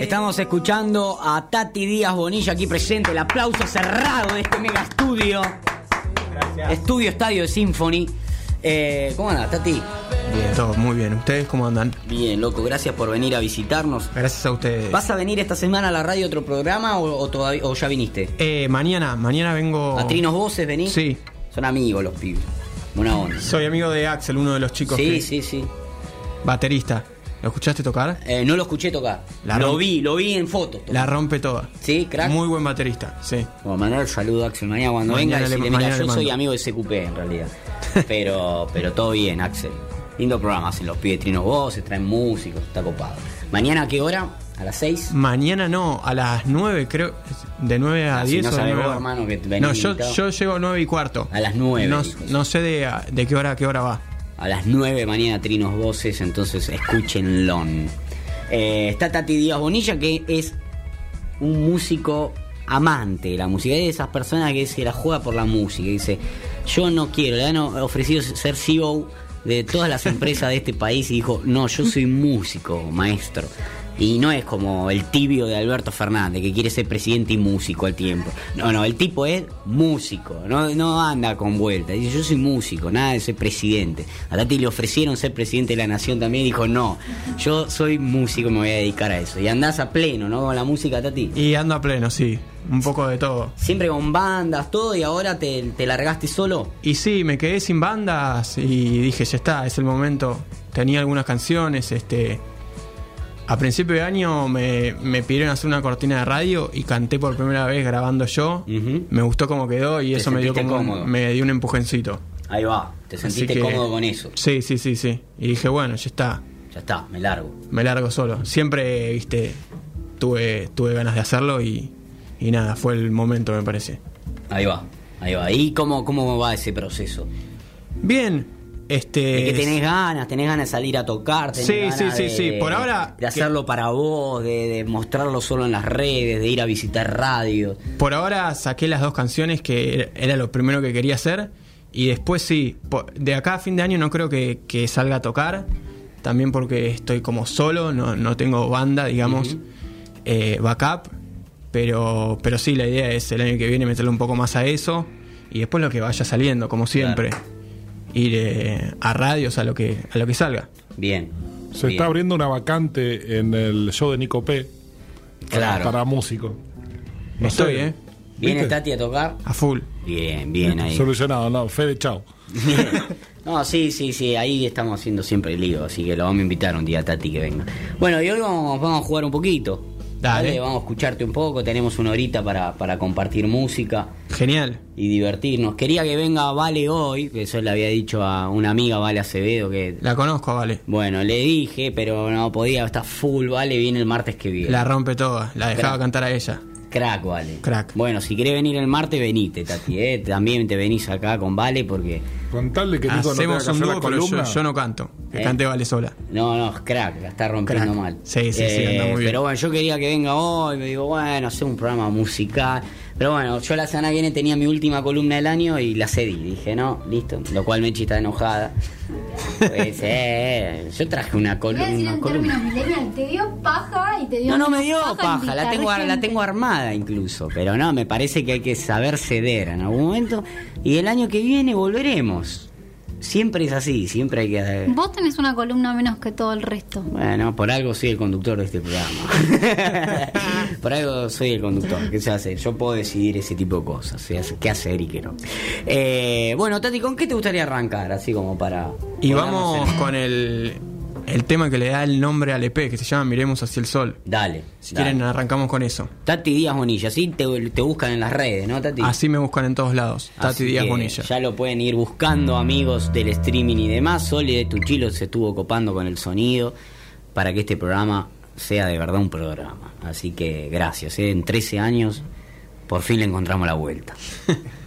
Estamos escuchando a Tati Díaz Bonilla aquí presente. El aplauso cerrado de este mega estudio. Estudio Estadio de Symphony. Eh, ¿Cómo andas, Tati? Bien, todo muy bien. ¿Ustedes cómo andan? Bien, loco, gracias por venir a visitarnos. Gracias a ustedes. ¿Vas a venir esta semana a la radio otro programa o, o todavía, o ya viniste? Eh, mañana, mañana vengo. ¿A Trinos Voces venís? Sí. Son amigos los pibes. Una onda. Soy amigo de Axel, uno de los chicos. Sí, que- sí, sí. Baterista. ¿Lo escuchaste tocar? Eh, no lo escuché tocar. La lo vi, lo vi en fotos. La rompe toda. Sí, crack. Muy buen baterista, sí. Bueno, mandar saludo a Axel mañana cuando Mañana venga. le- Decirle, mira, yo soy amigo de SQP en realidad. pero, pero todo bien, Axel. Lindo programa, hacen los pibes trinos voces, traen músicos, está copado. ¿Mañana a qué hora? ¿A las 6? Mañana no, a las 9 creo. De 9 a Ah, si 10 no o de sabés 9 vos, a- hermano, que No, yo, yo llego a 9 y cuarto. A las 9, No, dijo. no sé de, de qué hora a qué hora va. A las 9 mañana Trinos Voces, entonces escúchenlo. Eh, está Tati Díaz Bonilla, que es un músico amante de la música. Es de esas personas que se la juega por la música. Dice, yo no quiero, le han ofrecido ser CEO de todas las empresas de este país y dijo, no, yo soy músico, maestro. Y no es como el tibio de Alberto Fernández, que quiere ser presidente y músico al tiempo. No, no, el tipo es músico, no, no anda con vuelta. Dice, yo soy músico, nada de ser presidente. A Tati le ofrecieron ser presidente de la nación también y dijo, no, yo soy músico, me voy a dedicar a eso. Y andás a pleno, ¿no? Con la música, Tati. Y ando a pleno, sí. Un poco de todo. Siempre con bandas, todo, y ahora te, te largaste solo. Y sí, me quedé sin bandas y dije, ya está, es el momento. Tenía algunas canciones, este... A principio de año me, me pidieron hacer una cortina de radio y canté por primera vez grabando yo. Me gustó cómo quedó y eso me dio como un- me dio un empujoncito. Ahí va, te sentiste que- cómodo con eso. Sí, sí, sí, sí. Y dije, bueno, ya está, Ya está, me largo. me largo solo. Siempre, viste, tuve, tuve ganas de hacerlo y, y nada, fue el momento, me parece. Ahí va, ahí va. ¿Y cómo, cómo va ese proceso? Bien, este... De que tenés ganas, tenés ganas de salir a tocar, tenés Sí, ganas sí, sí, de- sí. Por ahora- De hacerlo para vos, de, de mostrarlo solo en las redes, de ir a visitar radios. Por ahora saqué las dos canciones que era- lo primero que quería hacer. Y después sí, de acá a fin de año no creo que, que salga a tocar. También porque estoy como solo, no, no tengo banda, digamos, eh, backup. Pero, pero sí, la idea es el año que viene meterle un poco más a eso. Y después lo que vaya saliendo, como siempre. Ir eh, a radios, a lo que, a lo que salga. Bien. Se bien. está abriendo una vacante en el show de Nico P. Para, Claro. para músico. No Estoy, sé. ¿eh? ¿Viene ¿Viste? Tati a tocar? A full. Bien, bien ahí. Solucionado, no. Fede, chao. No, sí, sí, sí, ahí estamos haciendo siempre el lío, así que lo vamos a invitar un día a Tati que venga. Bueno, y hoy vamos, vamos a jugar un poquito. Dale. Vamos a escucharte un poco, tenemos una horita para, para compartir música Genial. y divertirnos. Quería que venga Vale hoy, que eso le había dicho a una amiga, Vale Acevedo, que... La conozco, vale. Bueno, le dije, pero no podía, está full, Vale, viene el martes que viene. La rompe toda. La dejaba cantar a ella. Crack, Vale. Crack. Bueno, si querés venir el martes, venite, Tati, ¿eh? También te venís acá con Vale porque... Con tal de que Nico no Hacemos que un dúo, pero yo, columna. yo no canto. Que ¿Eh? cante vale sola. No, no, es crack, la está rompiendo Crack. mal. Sí, sí, sí, anda muy bien. Pero bueno, yo quería que venga hoy, me digo, bueno, hacer un programa musical. Pero bueno, yo la semana que viene tenía mi última columna del año y la cedí. Dije, no, listo. Lo cual Mechi está enojada. Pues, eh, yo traje una, colu- Voy a decir una en columna. te dio paja y te dio No, no me dio paja, la tengo, la tengo armada incluso. Pero no, me parece que hay que saber ceder en algún momento. Y el año que viene volveremos. Siempre es así, siempre hay que... Vos tenés una columna menos que todo el resto. Bueno, por algo soy el conductor de este programa. por algo soy el conductor. ¿Qué se hace? Yo puedo decidir ese tipo de cosas. qué hacer y qué no. Eh, bueno, Tati, ¿con qué te gustaría arrancar? Así como para. Y vamos con el, el tema que le da el nombre al EP, que se llama Miremos hacia el Sol. Dale. Si dale. quieren, arrancamos con eso. Tati Díaz Bonilla, sí te, te buscan en las redes, ¿no, Tati? Así me buscan en todos lados. Tati Así Díaz Bonilla. Ya lo pueden ir buscando, amigos del streaming y demás. Sole de Tuchilo se estuvo copando con el sonido para que este programa sea de verdad un programa. Así que gracias. ¿eh? En 13 años, por fin le encontramos la vuelta.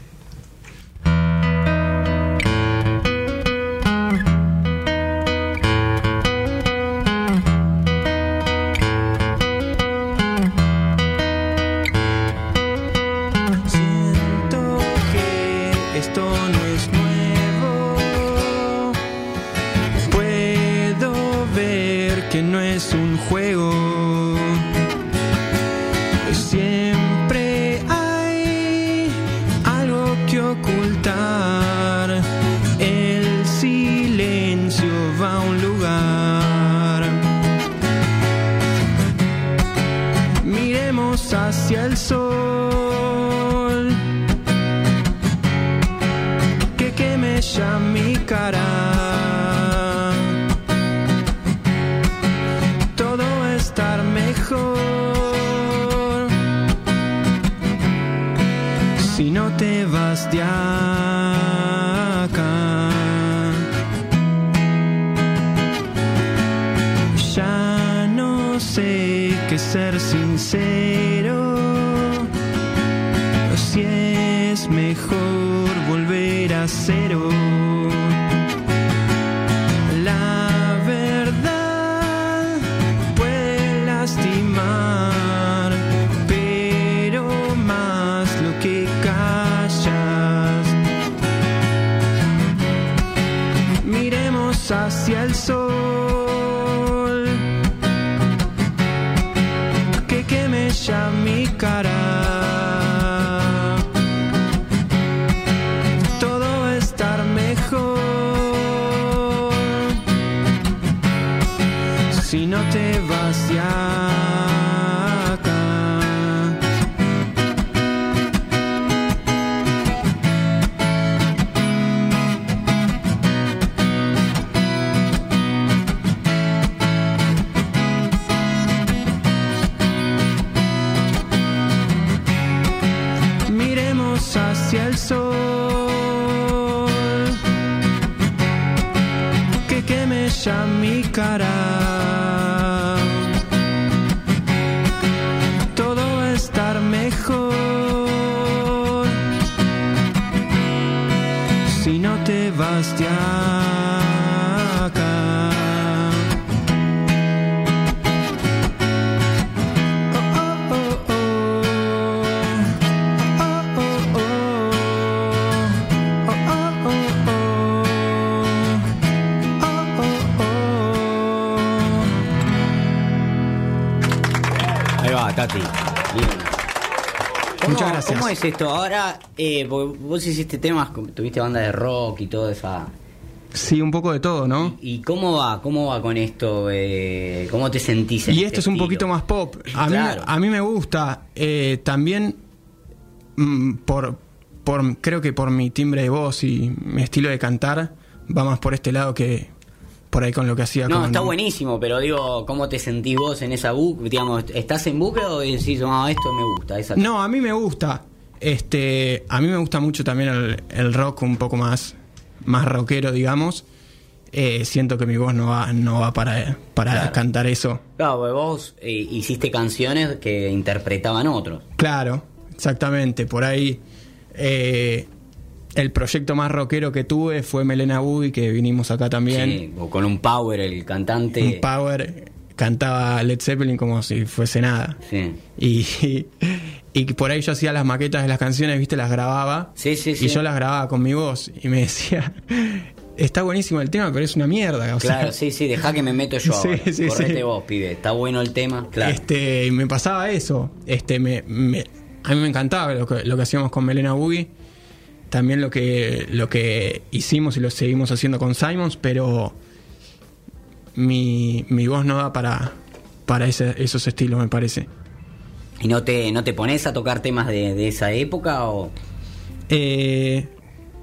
sol, que queme ya mi cara. Todo va a estar mejor si no te vas de ¿Cómo es esto? Ahora, eh, vos hiciste temas, tuviste banda de rock y todo esa. Sí, un poco de todo, ¿no? ¿Y cómo va? ¿Cómo va con esto? Eh, ¿Cómo te sentís en Y este esto es un estilo? poquito más pop. A, Claro. mí, a mí me gusta. eh, también mm, por, por creo que por mi timbre de voz y mi estilo de cantar va más por este lado que por ahí con lo que hacía No, con- está buenísimo, pero digo, ¿cómo te sentís vos en esa bucle? Digamos, ¿estás en bucle o decís, no, esto me gusta? Esa... No, a mí me gusta. Este, a mí me gusta mucho también el, el rock un poco más, más rockero, digamos. Eh, siento que mi voz no va, no va para, para Claro. cantar eso. Claro, vos eh, hiciste canciones que interpretaban otros. Claro, exactamente. Por ahí eh, el proyecto más rockero que tuve fue Melena Boogie, que vinimos acá también. Sí, con un power, el cantante. Un power cantaba Led Zeppelin como si fuese nada. Sí. Y, y, por ahí yo hacía las maquetas de las canciones, viste, las grababa. Sí, sí, sí. Y yo las grababa con mi voz. Y me decía, está buenísimo el tema, pero es una mierda. O sea, Claro, sí, sí, dejá que me meto yo Sí, ahora. sí, Correte vos, pibe. Está bueno el tema. Claro. Este, y me pasaba eso. Este, me, me- a mí me encantaba lo que, lo que hacíamos con Melena Boogie. También lo que, lo que hicimos y lo seguimos haciendo con Simons, pero mi, mi voz no da para, para ese- esos estilos, me parece. ¿Y no te, no te pones a tocar temas de, de esa época o...? Eh,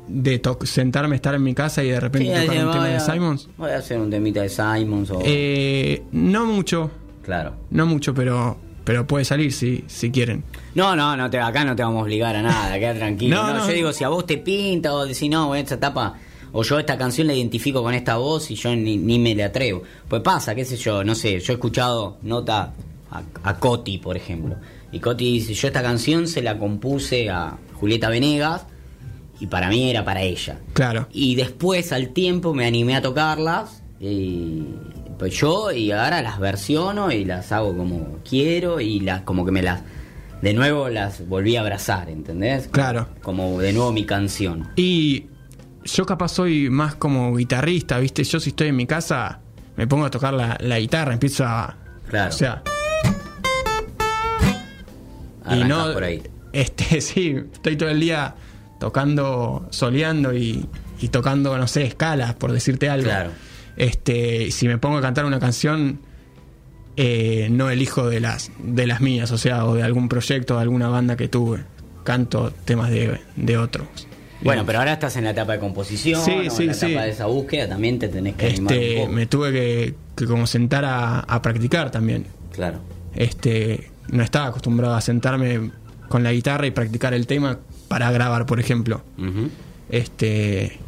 de to- sentarme, estar en mi casa y de repente Sí, tocar un tema a- de Simons. Voy a hacer un temita de Simons o... Eh, no mucho, Claro. no mucho, pero, pero puede salir si, si quieren. No, no, no te, acá no te vamos a obligar a nada, queda tranquilo. No, No, no. yo digo, si a vos te pinta o decís, no, esta etapa, o yo esta canción la identifico con esta voz y yo ni, ni me le atrevo. Pues pasa, qué sé yo, no sé, yo he escuchado nota a, a Coti, por ejemplo. Y Coti dice, yo esta canción se la compuse a Julieta Venegas y para mí era para ella. Claro. Y después, al tiempo, me animé a tocarlas. Y pues yo, y ahora las versiono y las hago como quiero. Y las como que me las. De nuevo las volví a abrazar, ¿entendés? Claro. Como de nuevo mi canción. Y yo capaz soy más como guitarrista, ¿viste? Yo si estoy en mi casa me pongo a tocar la, la guitarra, empiezo a, Claro. O sea, y no por ahí. este sí estoy todo el día tocando soleando y, y tocando no sé escalas por decirte algo Claro. este si me pongo a cantar una canción eh, no elijo de las de las mías o sea o de algún proyecto de alguna banda que tuve canto temas de, de otros Bueno, pero ahora estás en la etapa de composición, Sí, o en la sí. etapa de esa búsqueda, también te tenés que animar un este poco. me tuve que, que como sentar a, a practicar también Claro. este no estaba acostumbrado a sentarme con la guitarra y practicar el tema para grabar por ejemplo. Este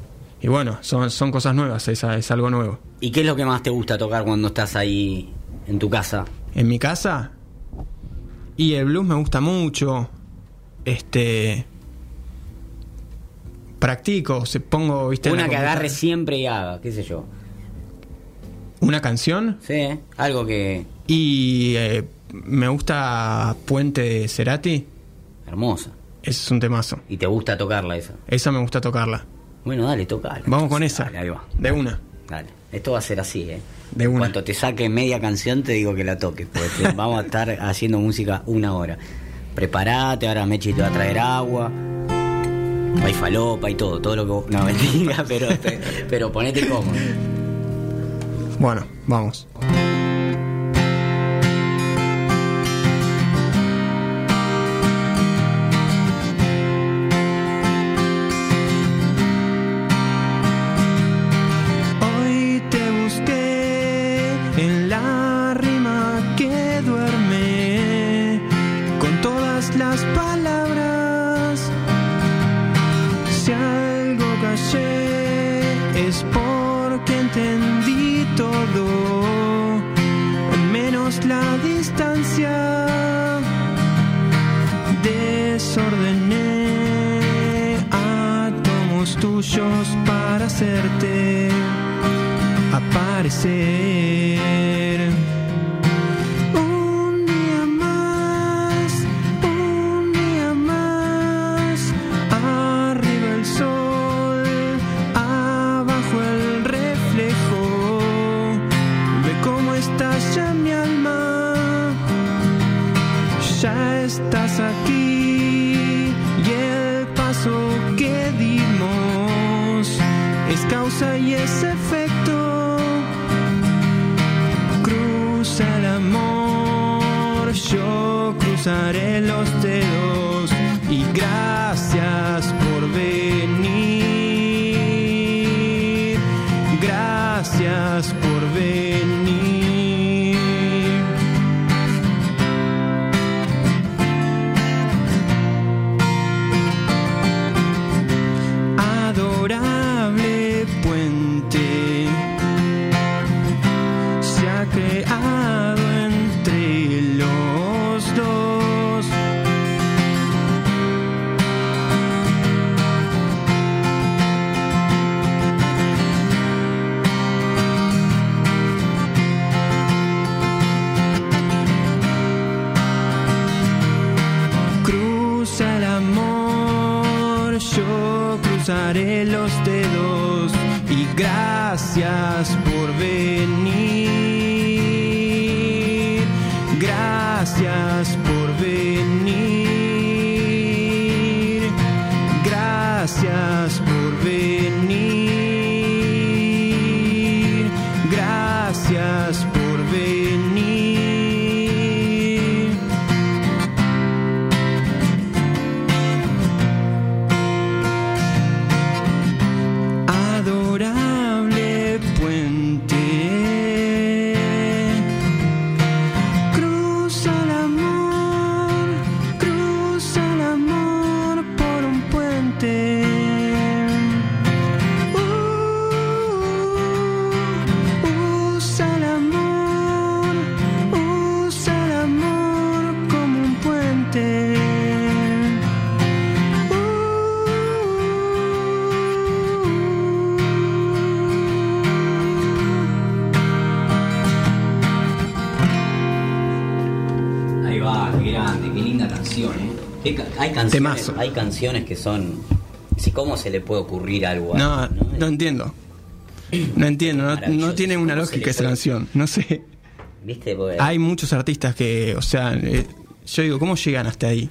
y bueno, son, son cosas nuevas, es, es algo nuevo. ¿Y qué es lo que más te gusta tocar cuando estás ahí en tu casa? En mi casa y el blues me gusta mucho. Este practico, se pongo, viste, Una que agarre siempre y haga, qué sé yo. una canción Sí, algo que... y eh, me gusta Puente de Cerati, Hermosa. ese es un temazo. Y te gusta tocarla esa. Esa me gusta tocarla. Bueno, dale, tocala. Vamos con esa. Dale, ahí va. De una. Dale. Esto va a ser así, ¿eh? De una. Cuando te saque media canción te digo que la toques, porque vamos a estar haciendo música una hora. Preparate, ahora Mechi te va a traer agua. Hay falopa y todo, todo lo que vos... No, mentira, pero, pero ponete cómodo. Bueno, vamos. Cruzaré los dedos y gracias por venir. Hay canciones que son... Sí, ¿Cómo se le puede ocurrir algo No, así, no entiendo. No entiendo, no, no tiene una ¿Cómo se lógica esa puede- canción. No sé. ¿viste? Porque- Hay muchos artistas que, o sea, eh, yo digo, ¿cómo llegan hasta ahí?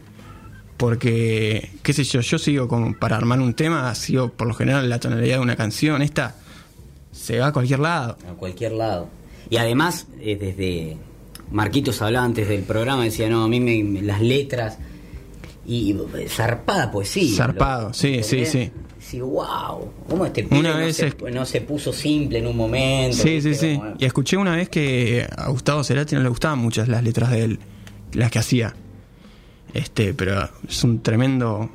Porque, qué sé yo, yo sigo como para armar un tema, sigo por lo general la tonalidad de una canción, esta se va a cualquier lado. a cualquier lado. Y además, eh, desde Marquitos hablaba antes del programa, decía, no, a mí me, me- las letras y, y zarpada poesía. Zarpado, sí, sí, sí. Sí, wow, ¿cómo este pibe Una no, vez se, es- no se puso simple en un momento? Sí, sí, sí. Como- Y escuché una vez que a Gustavo Cerati no le gustaban muchas las letras de él, las que hacía. Este, pero es un tremendo,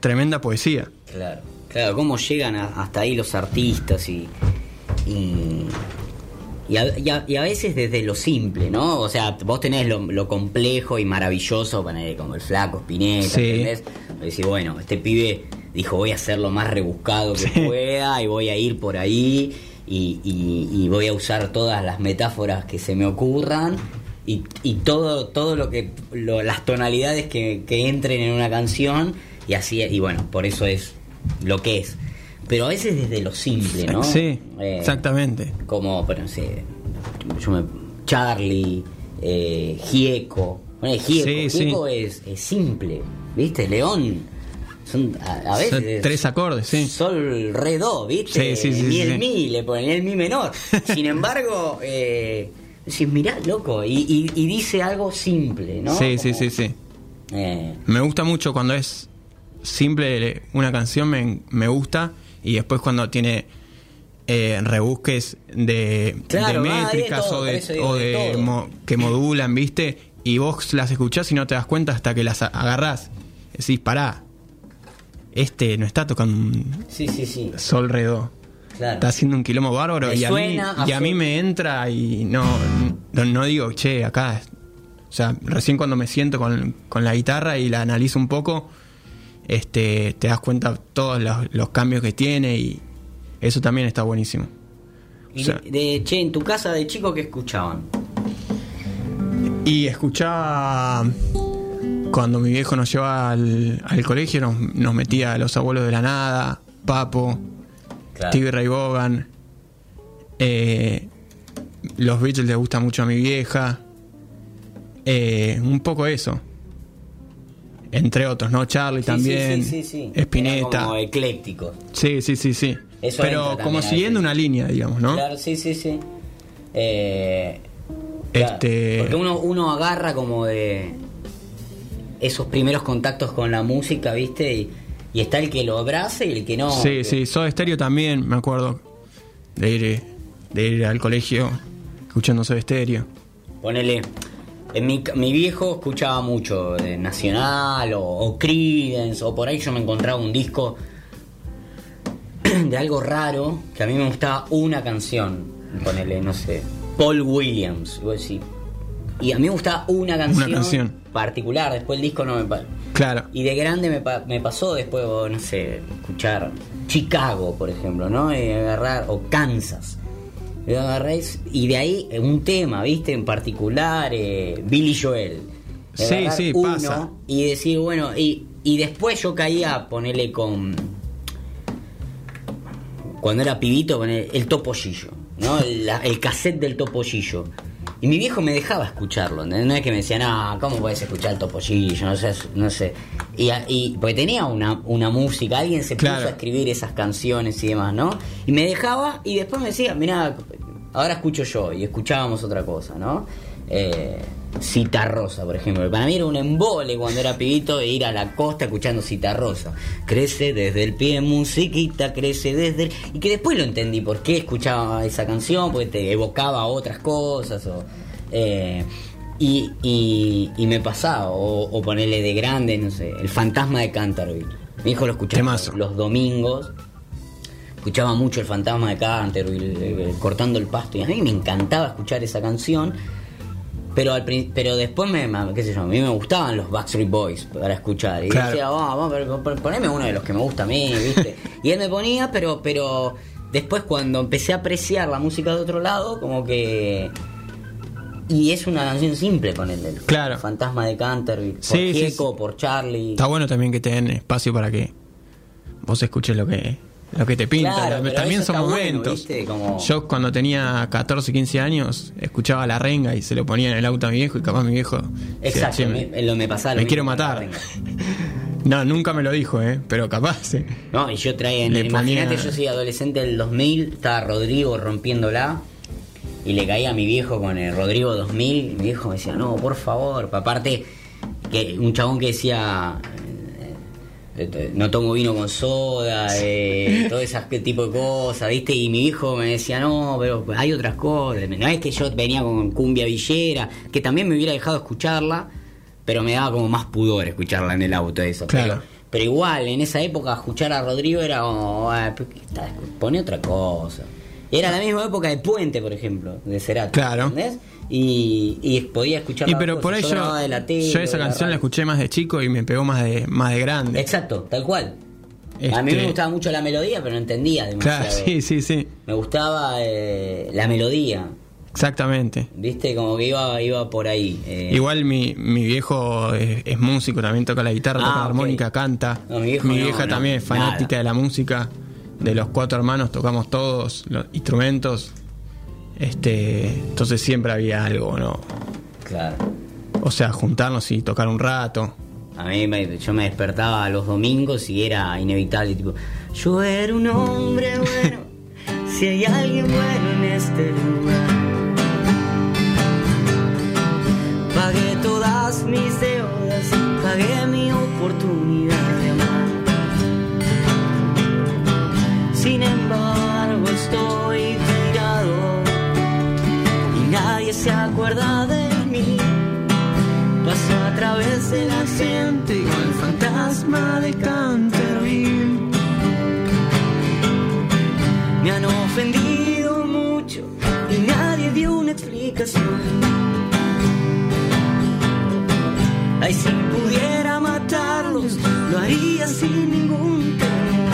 tremenda poesía. Claro, claro, cómo llegan a- hasta ahí los artistas y. y y a, y a- y a veces desde lo simple, ¿no? O sea, vos tenés lo, lo complejo y maravilloso, como el flaco Spinetta, Sí. ¿entendés? Decir, bueno, este pibe dijo, voy a hacer lo más rebuscado que Sí. pueda y voy a ir por ahí y, voy a usar todas las metáforas que se me ocurran y, y todo, todo lo que, lo- las tonalidades que, que entren en una canción y así, y bueno, por eso es lo que es. Pero a veces desde lo simple, ¿no? Sí, Eh, exactamente. como, pero no sé, yo me- Charlie, eh, Gieco. Bueno, Gieco, Sí, sí. Gieco es, es simple, ¿viste? León, son a, a veces. Son tres acordes, sí. Sol, re, do, ¿viste? Sí, sí, sí, Ni sí, el sí. mi, le ponen el mi menor. Sin embargo, eh, decís, mirá, loco, y, y- y dice algo simple, ¿no? Sí, sí, sí, sí. eh, Me gusta mucho cuando es simple una canción, me, me gusta. Y después cuando tiene eh, rebusques de, Claro, de de métricas todo, o de, digo, o mo- que modulan, ¿viste? Y vos las escuchás y no te das cuenta hasta que las agarrás. Decís, pará, este no está tocando un sí, sí, sí. sol redo. Claro. Está haciendo un quilombo bárbaro y a, mí, a y a mí me entra y no, no, no digo, che, acá. O sea, recién cuando me siento con, con la guitarra y la analizo un poco, este, te das cuenta todos los, los cambios que tiene y eso también está buenísimo. Y O sea- de, de- che, en tu casa de chico, ¿qué escuchaban? Y escuchaba cuando mi viejo nos llevaba al, al colegio, nos, nos metía a los abuelos de la nada, Papo, Claro. Stevie Ray Vaughan. eh, los Beatles le gustan mucho a mi vieja. eh, un poco eso. Entre otros, ¿no? Charlie Sí, también. sí, sí, como ecléctico. Sí, sí, sí, sí. Eso Pero como siguiendo una línea, digamos, ¿no? Claro, sí, sí, sí. Eh, claro, Este- Porque uno, uno agarra como de esos primeros contactos con la música, ¿viste? Y, y está el que lo abraza y el que no. Sí, que- sí, Soda Stereo también, me acuerdo. De ir, de ir al colegio escuchando Soda Stereo. Ponele. En mi, mi viejo escuchaba mucho de Nacional o, o Creedence, o por ahí yo me encontraba un disco de algo raro que a mí me gustaba una canción. Ponele, no sé, Paul Williams. Y, y a mí me gustaba una canción, canción. particular, después el disco no me. Claro. Y de grande me, pa- me pasó después, no sé, escuchar Chicago, por ejemplo, ¿no? Y agarrar, o Kansas. Y de ahí un tema, ¿viste? En particular, eh, Billy Joel. De Sí, sí, uno pasa. Y decir, bueno, y, y después yo caía a ponerle con. Cuando era pibito, poner el topollillo, ¿no? El, el cassette del topollillo. Y mi viejo me dejaba escucharlo, ¿entendés? No es que me decía, no, ¿cómo puedes escuchar el topollillo? No sé, no sé. Y, y- porque tenía una, una música, alguien se puso Claro. a escribir esas canciones y demás, ¿no? Y me dejaba y después me decía, mira, ahora escucho yo y escuchábamos otra cosa, ¿no? Eh, Citarrosa, por ejemplo. Para mí era un embole cuando era pibito ir a la costa escuchando Citarrosa. Crece desde el pie, musiquita, crece desde el... Y que después lo entendí por qué escuchaba esa canción, porque te evocaba otras cosas o... eh, y, y, y me pasaba, o, o ponerle de grande, no sé, el fantasma de Canterville. Mi hijo lo escuchaba los domingos escuchaba mucho el fantasma de Canterville eh, cortando el pasto y a mí me encantaba escuchar esa canción pero al pero después me, qué sé yo a mí me gustaban los Backstreet Boys para escuchar y Claro. decía vamos vamos pero poneme uno de los que me gusta a mí viste y él me ponía pero pero después cuando empecé a apreciar la música de otro lado como que y es una canción simple con el, el Claro. fantasma de Canterville por Sí, sí. por Charlie Está bueno también que te den espacio para que vos escuches lo que, lo que te pinta. Claro, También son bueno, momentos. Yo cuando tenía 14, 15 años, escuchaba la renga y se lo ponía en el auto a mi viejo y capaz mi viejo... Exacto, "Che, me, lo me pasaba me quiero matar. No, nunca me lo dijo, ¿eh? Pero capaz, sí. No, y yo traía, imagínate, ponía- yo soy adolescente del 2000, estaba Rodrigo rompiéndola y le caía a mi viejo con el Rodrigo 2000 y mi viejo me decía, no, por favor, aparte que un chabón que decía, eh, eh, no tomo vino con soda, eh, todo ese tipo de cosas, ¿viste? Y mi hijo me decía, no, pero hay otras cosas, no es que yo venía con cumbia villera, que también me hubiera dejado escucharla, pero me daba como más pudor escucharla en el auto, eso. Claro. Pero, pero igual, en esa época escuchar a Rodrigo era como, "Ah, ¿por qué está- pone otra cosa. Era la misma época de Puente, por ejemplo, de Cerati. Claro. ¿Entendés? Y, y podía escuchar Y pero por yo, de la tele, yo esa de canción la escuché más de chico y me pegó más de, más de grande. Exacto, tal cual. A mí Este- me gustaba mucho la melodía, pero no entendía demasiado. Claro, sí, sí, sí. Me gustaba eh, la melodía, Exactamente. ¿viste? Como que iba, iba por ahí. eh. Igual mi, mi viejo es, es músico, también toca la guitarra, Ah, toca la ok. armónica, canta. No, mi viejo no, vieja no, también es fanática nada. de la música. De los cuatro hermanos tocamos todos los instrumentos. Este, entonces siempre había algo, ¿no? Claro. O sea, juntarnos y tocar un rato. A mí me- yo me despertaba los domingos y era inevitable, tipo, yo era un hombre bueno, si hay alguien bueno en este lugar. Pagué todas mis deudas, pagué mi oportunidad acuerda de mí. Paso a través de la gente con el fantasma de Canterville. Me han ofendido mucho y nadie dio una explicación. Ay, si pudiera matarlos, lo haría sin ningún temor.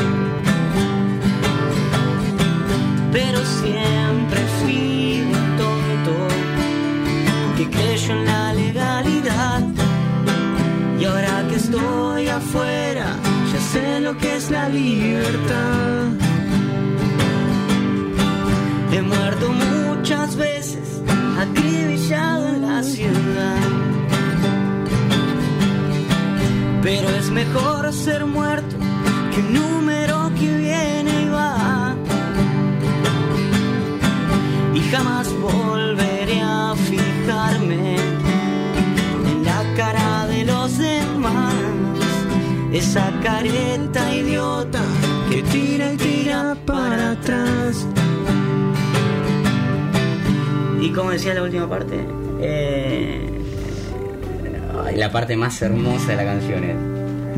Pero siempre afuera, ya sé lo que es la libertad. He muerto muchas veces, acribillado en la ciudad. Pero es mejor ser muerto que un número que viene y va. Y jamás volveré a fijarme Esa careta idiota que tira y tira para atrás. ¿Y cómo decía la última parte? Eh, la parte más hermosa de la canción es.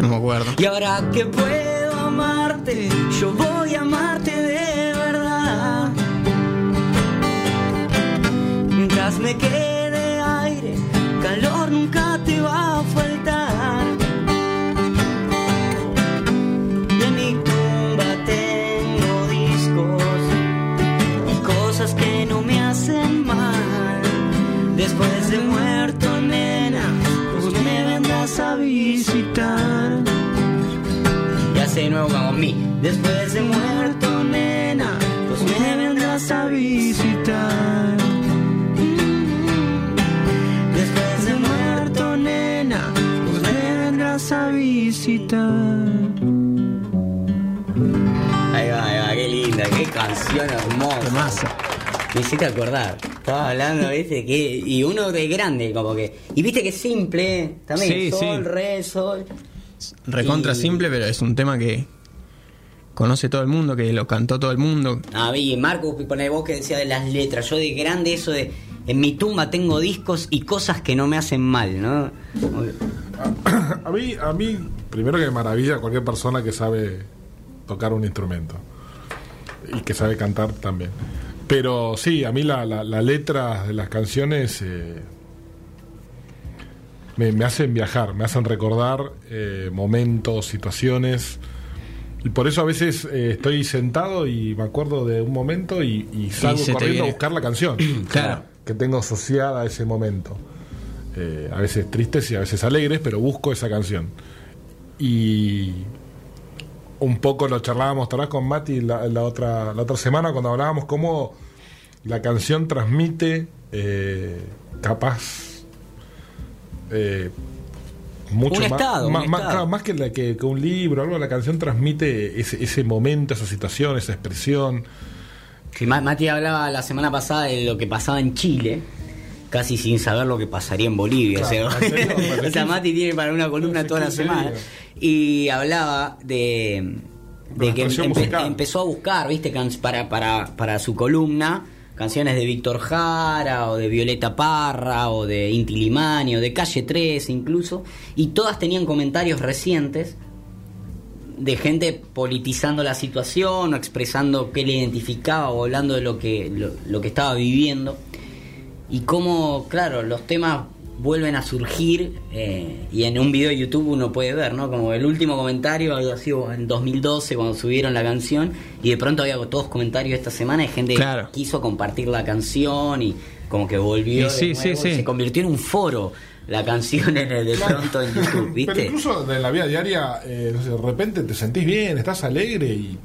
No me acuerdo. Y ahora que puedo amarte, yo voy a amarte de verdad. Mientras me quede aire, calor nunca te va a faltar. Después de muerto, nena, pues me vendrás a visitar. Después de muerto, nena, pues me vendrás a visitar. Ahí va, ahí va, qué linda, qué canción hermosa. Temazo. Me hiciste acordar. Estaba hablando, viste, que. Y uno de grande, como que. Y viste que es simple, ¿eh? también. Sí, sol, sí. re, sol. Recontra Y- simple, pero es un tema que conoce todo el mundo, que lo cantó todo el mundo. A mí, Marcos, poné vos que decía de las letras. Yo de grande eso de. En mi tumba tengo discos y cosas que no me hacen mal, ¿no? A mí, a mí, primero que me maravilla cualquier persona que sabe tocar un instrumento y que sabe cantar también. Pero sí, a mí la, la, la letra de las canciones eh, me, me hacen viajar, me hacen recordar eh, momentos, situaciones. Y por eso a veces eh, estoy sentado y me acuerdo de un momento y, y salgo corriendo a buscar la canción. Claro. Que tengo asociada a ese momento. Eh, a veces tristes y a veces alegres, pero busco esa canción. Y, un poco lo charlábamos tal vez con Mati la, la otra, la otra semana cuando hablábamos cómo la canción transmite eh, capaz eh, mucho Un más, estado, un más, más- estado. claro, más que, la- que- que un libro, algo, la canción transmite ese, ese momento, esa situación, esa expresión. Ma- Mati hablaba la semana pasada de lo que pasaba en Chile, casi sin saber lo que pasaría en Bolivia. Claro, o sea, serio, o Mati tiene para una columna toda la 15 semana. Y hablaba de, que expresión empe- musical. empezó a buscar, ¿viste? Can- para, para, para su columna, canciones de Víctor Jara, o de Violeta Parra, o de Inti Limani, o de Calle 3 incluso. Y todas tenían comentarios recientes de gente politizando la situación o expresando qué le identificaba o hablando de lo que, lo, que estaba viviendo. Y cómo, claro, los temas vuelven a surgir eh, y en un video de YouTube uno puede ver, ¿no? Como el último comentario había sido en 2012 cuando subieron la canción y de pronto había todos comentarios esta semana de gente Claro. que quiso compartir la canción y como que volvió Y de sí, sí, nuevo, sí. se convirtió en un foro la canción en el, de Claro. pronto en YouTube, ¿viste? Pero incluso en la vida diaria, eh, de repente te sentís bien, estás alegre y,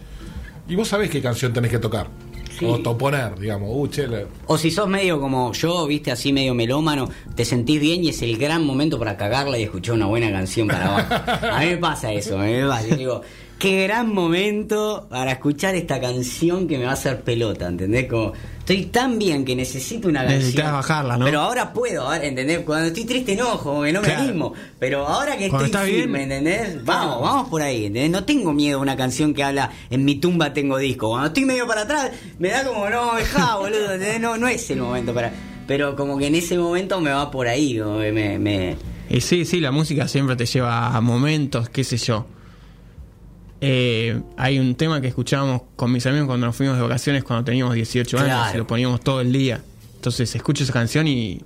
y vos sabés qué canción tenés que tocar. Sí. O toponer, digamos. Uh, O si sos medio como yo, viste, así medio melómano, te sentís bien y es el gran momento para cagarla y escuchar una buena canción para abajo. A mí me pasa eso, a mí me pasa. Yo digo, qué gran momento para escuchar esta canción que me va a hacer pelota, ¿entendés? Como, estoy tan bien que necesito una canción. Necesitas bajarla, ¿no? Pero ahora puedo, ¿entendés? Cuando estoy triste enojo, que no me Claro. animo. Pero ahora que Cuando estoy estás bien. firme, ¿entendés? Vamos, vamos por ahí, ¿entendés? No tengo miedo a una canción que habla en mi tumba tengo disco. Cuando estoy medio para atrás, me da como, no, dejá, boludo, ¿entendés? No, no es el momento para... Pero como que en ese momento me va por ahí, me... me... Y sí, sí, la música siempre te lleva a momentos, qué sé yo. Eh, hay un tema que escuchábamos con mis amigos cuando nos fuimos de vacaciones cuando teníamos 18 años y lo poníamos todo el día. Entonces escucho esa canción y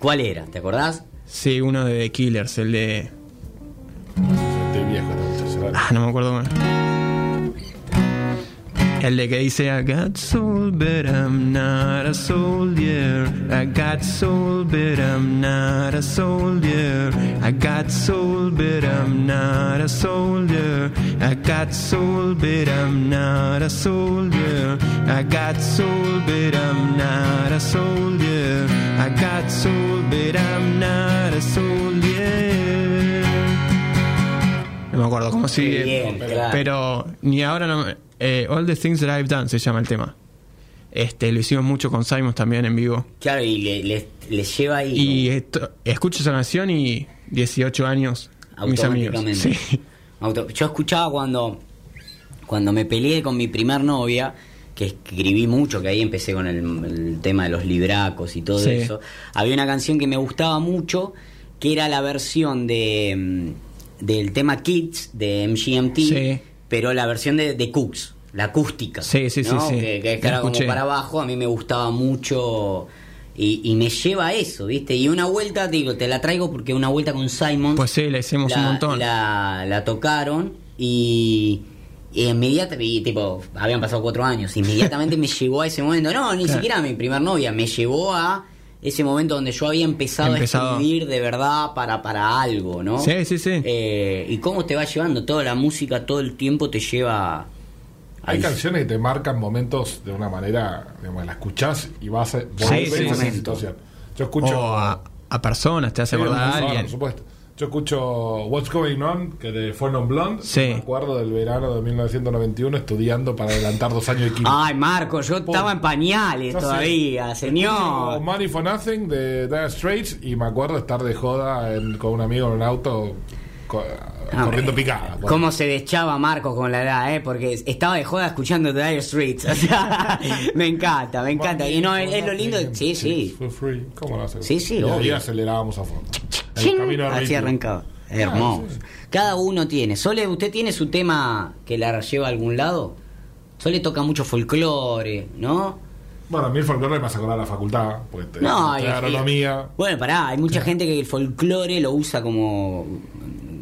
¿Cuál era? ¿Te acordás? sí, uno de The Killers, el de... Estoy viejo. Ah, no me acuerdo cómo era. El de que dice I got soul but I'm not a soldier I got soul but I'm not a soldier I got soul but I'm not a soldier I got soul but I'm not a soldier I got soul but I'm not a soldier I got soul but I'm not a soldier no me acuerdo cómo sigue. bien, claro. Pero ni ahora no. me- eh, All the Things That I've Done se llama el tema. Este, lo hicimos mucho con Simon también en vivo. Claro, y le, le- le lleva ahí... Y esto- escucho esa canción y 18 años, mis amigos. automáticamente. Sí. Auto- Yo escuchaba cuando, cuando me peleé con mi primer novia, que escribí mucho, que ahí empecé con el, el tema de los libracos y todo Sí. eso. Había una canción que me gustaba mucho, que era la versión de mm, del tema Kids de MGMT, Sí. Pero la versión de, de Cooks, la acústica. Sí, sí, sí, ¿no? sí. Que, que La era como para abajo, a mí me gustaba mucho. Y, y me lleva a eso, ¿viste? Y una vuelta, digo, te la traigo porque una vuelta con Simon Pues sí, la hicimos un montón. la, la tocaron y, y inmediatamente, y tipo, habían pasado cuatro años, inmediatamente me llevó a ese momento, no, ni Claro. siquiera a mi primer novia, me llevó a ese momento donde yo había empezado, Empezado. a escribir de verdad para, para algo, ¿no? Sí, sí, sí. Eh, y cómo te va llevando, toda la música todo el tiempo te lleva... Hay al- canciones que te marcan momentos de una manera, digamos, la escuchás y vas a volver sí, a esa sí. situación. Yo escucho. O a, a personas, te hace Sí, acordar a por supuesto. Yo escucho What's Going On, que de Four Non Blonde. Sí. Me acuerdo del verano de 1991 estudiando para adelantar dos años de química. Ay, Marco, yo estaba en pañales No sé. todavía, Escucho señor. Money for Nothing de Dire Straits y me acuerdo estar de joda en- con un amigo en un auto Ah, corriendo picada. ¿Cómo se deschaba Marcos con la edad, eh? Porque estaba de joda escuchando The Dire Streets. O sea, me encanta, me encanta. Y no, es, es lo lindo. Sí, sí. For free. ¿Cómo lo hace? Sí, sí, Y ahí obvio. acelerábamos a fondo. Así arrancaba. Hermoso. sí. Cada uno tiene. Sole, ¿usted tiene su tema que la lleva a algún lado? Sole toca mucho folclore, ¿no? Bueno, a mí el folclore me hace acordar a la facultad, porque te, No, te agronomía. Bueno, pará, hay mucha gente que el folclore lo usa como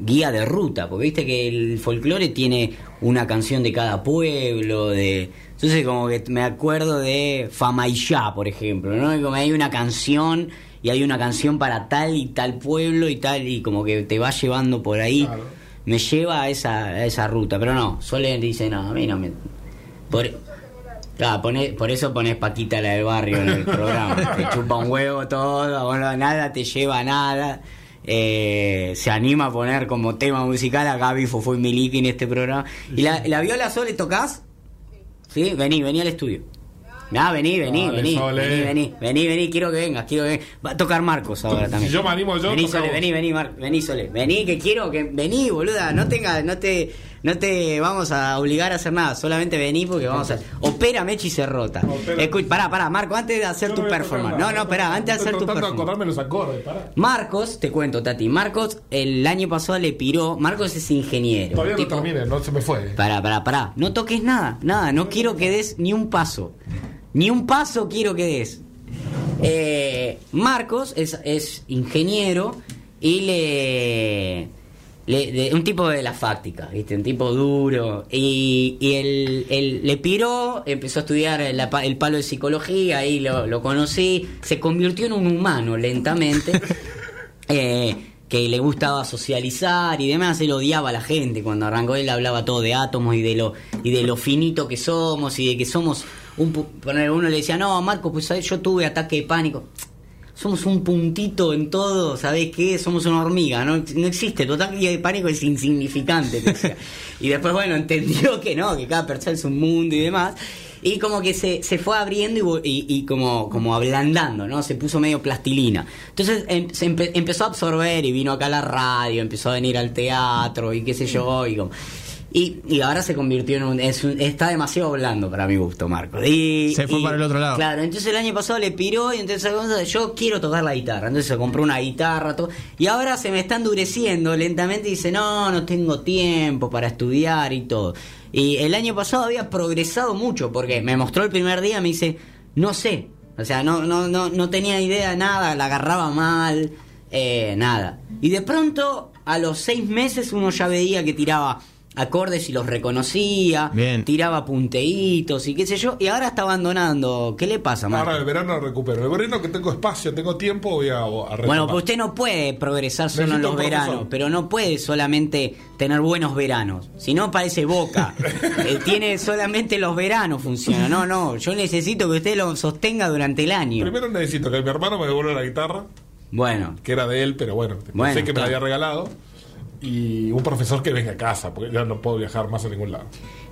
guía de ruta, porque viste que el folclore tiene una canción de cada pueblo, de entonces como que me acuerdo de Famaillá, por ejemplo, ¿no? Y como hay una canción y hay una canción para tal y tal pueblo y tal y como que te va llevando por ahí. Claro. me lleva a esa, a esa ruta. Pero no, Sole dice, no, a mí no me... Por, Claro, pone- por eso pones Paquita la del barrio en el programa. te chupa un huevo todo, bueno, nada te lleva a nada. Eh, se anima a poner como tema musical a Gaby Fofo y Miliki en este programa. ¿Y la, la viola Sole tocas? Sí, vení, vení al estudio. Ah, vení, vení, Dale, vení, vení, vení, vení, vení, quiero que vengas, quiero que vengas. Va a tocar Marcos ahora Si también. yo me animo, yo Vení, Sole, vos. vení, vení, Mar- vení, Sole. Vení, que quiero que. Vení, boluda, no tenga, no te, no te vamos a obligar a hacer nada, solamente vení porque vamos a. Opera Mechi se rota. Opera. Escucha, pará, pará, Marco, antes de hacer tu no performance. No, no, esperá, antes de hacer tu performance. acordarme los acordes, pará. Marcos, te cuento, Tati. Marcos, el año pasado le piró. Marcos es ingeniero. Todavía no termine, no se me fue. Pará, pará, pará. No toques nada, nada. No quiero que des ni un paso. Ni un paso quiero que des. Eh, Marcos es, es ingeniero y le, le- de- un tipo de la fáctica, ¿viste? Un tipo duro. Y, y él, él le piró, empezó a estudiar el palo de psicología, ahí lo, lo conocí. Se convirtió en un humano lentamente. eh, que le gustaba socializar y demás, él odiaba a la gente cuando arrancó él hablaba todo de átomos y de lo y de lo finito que somos y de que somos poner uno le decía, "No, Marco, pues ¿sabes? yo tuve ataque de pánico." Somos un puntito en todo, ¿sabés qué? Somos una hormiga, no, no existe, tu ataque de pánico es insignificante. y después, bueno, entendió que no, que cada persona es un mundo y demás. Y como que se, se fue abriendo y, como, como ablandando, ¿no? Se puso medio plastilina. Entonces em- se empe- empezó a absorber y vino acá a la radio, empezó a venir al teatro y qué sé yo. Y, como- y, y ahora se convirtió en un, es un- Está demasiado blando para mi gusto, Marco. Y, Se fue y- para el otro lado. Claro, entonces el año pasado le piró y entonces yo quiero tocar la guitarra. Entonces se compró una guitarra, todo. Y ahora se me está endureciendo lentamente y dice, no, no tengo tiempo para estudiar y todo. Y el año pasado había progresado mucho porque me mostró el primer día, me dice, no sé. O sea, no, no, no, no tenía idea de nada, la agarraba mal, eh, nada. Y de pronto, a los seis meses uno ya veía que tiraba acordes y los reconocía, Bien. tiraba punteitos y qué sé yo, y ahora está abandonando. ¿Qué le pasa, Marco? Ahora el verano recupero. El verano que tengo espacio, tengo tiempo, voy a, a. Bueno, pues usted no puede progresar solo en los veranos, pero no puede solamente tener buenos veranos. Si no, parece boca. Eh, tiene solamente los veranos funciona. No, no, yo necesito que usted lo sostenga durante el año. Primero necesito que mi hermano me devuelva la guitarra, Bueno, que era de él, pero bueno, Bueno, sé que me la había regalado. Y un profesor que venga a casa, porque ya no puedo viajar más a ningún lado.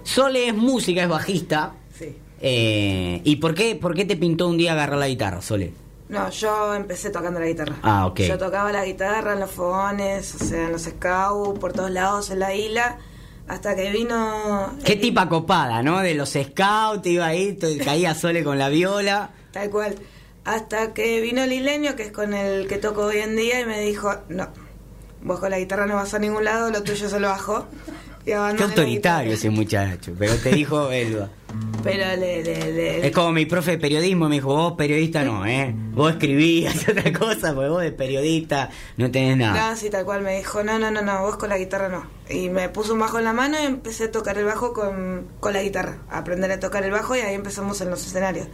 Sole es música, es bajista. Sí. Eh, ¿Y por qué, por qué te pintó un día agarrar la guitarra, Sole? No, yo empecé tocando la guitarra. Ah, ok. Yo tocaba la guitarra en los fogones, o sea, en los scouts, por todos lados, en la isla, hasta que vino... Qué el- tipa copada, ¿no? De los scouts, iba ahí, to- caía Sole con la viola. Tal cual. Hasta que vino el isleño, que es con el que toco hoy en día, y me dijo, no, vos con la guitarra no vas a ningún lado, lo tuyo se lo bajo. Qué autoritario ese muchacho, pero te dijo Elba. Pero le, le, le- Es como mi profe de periodismo me dijo, vos periodista no, ¿eh? Vos escribías otra cosa, porque vos de periodista no tenés nada. No, sí, tal cual, me dijo, no, no, no, no, vos con la guitarra no. Y me puso un bajo en la mano y empecé a tocar el bajo con, con la guitarra, a aprender a tocar el bajo y ahí empezamos en los escenarios.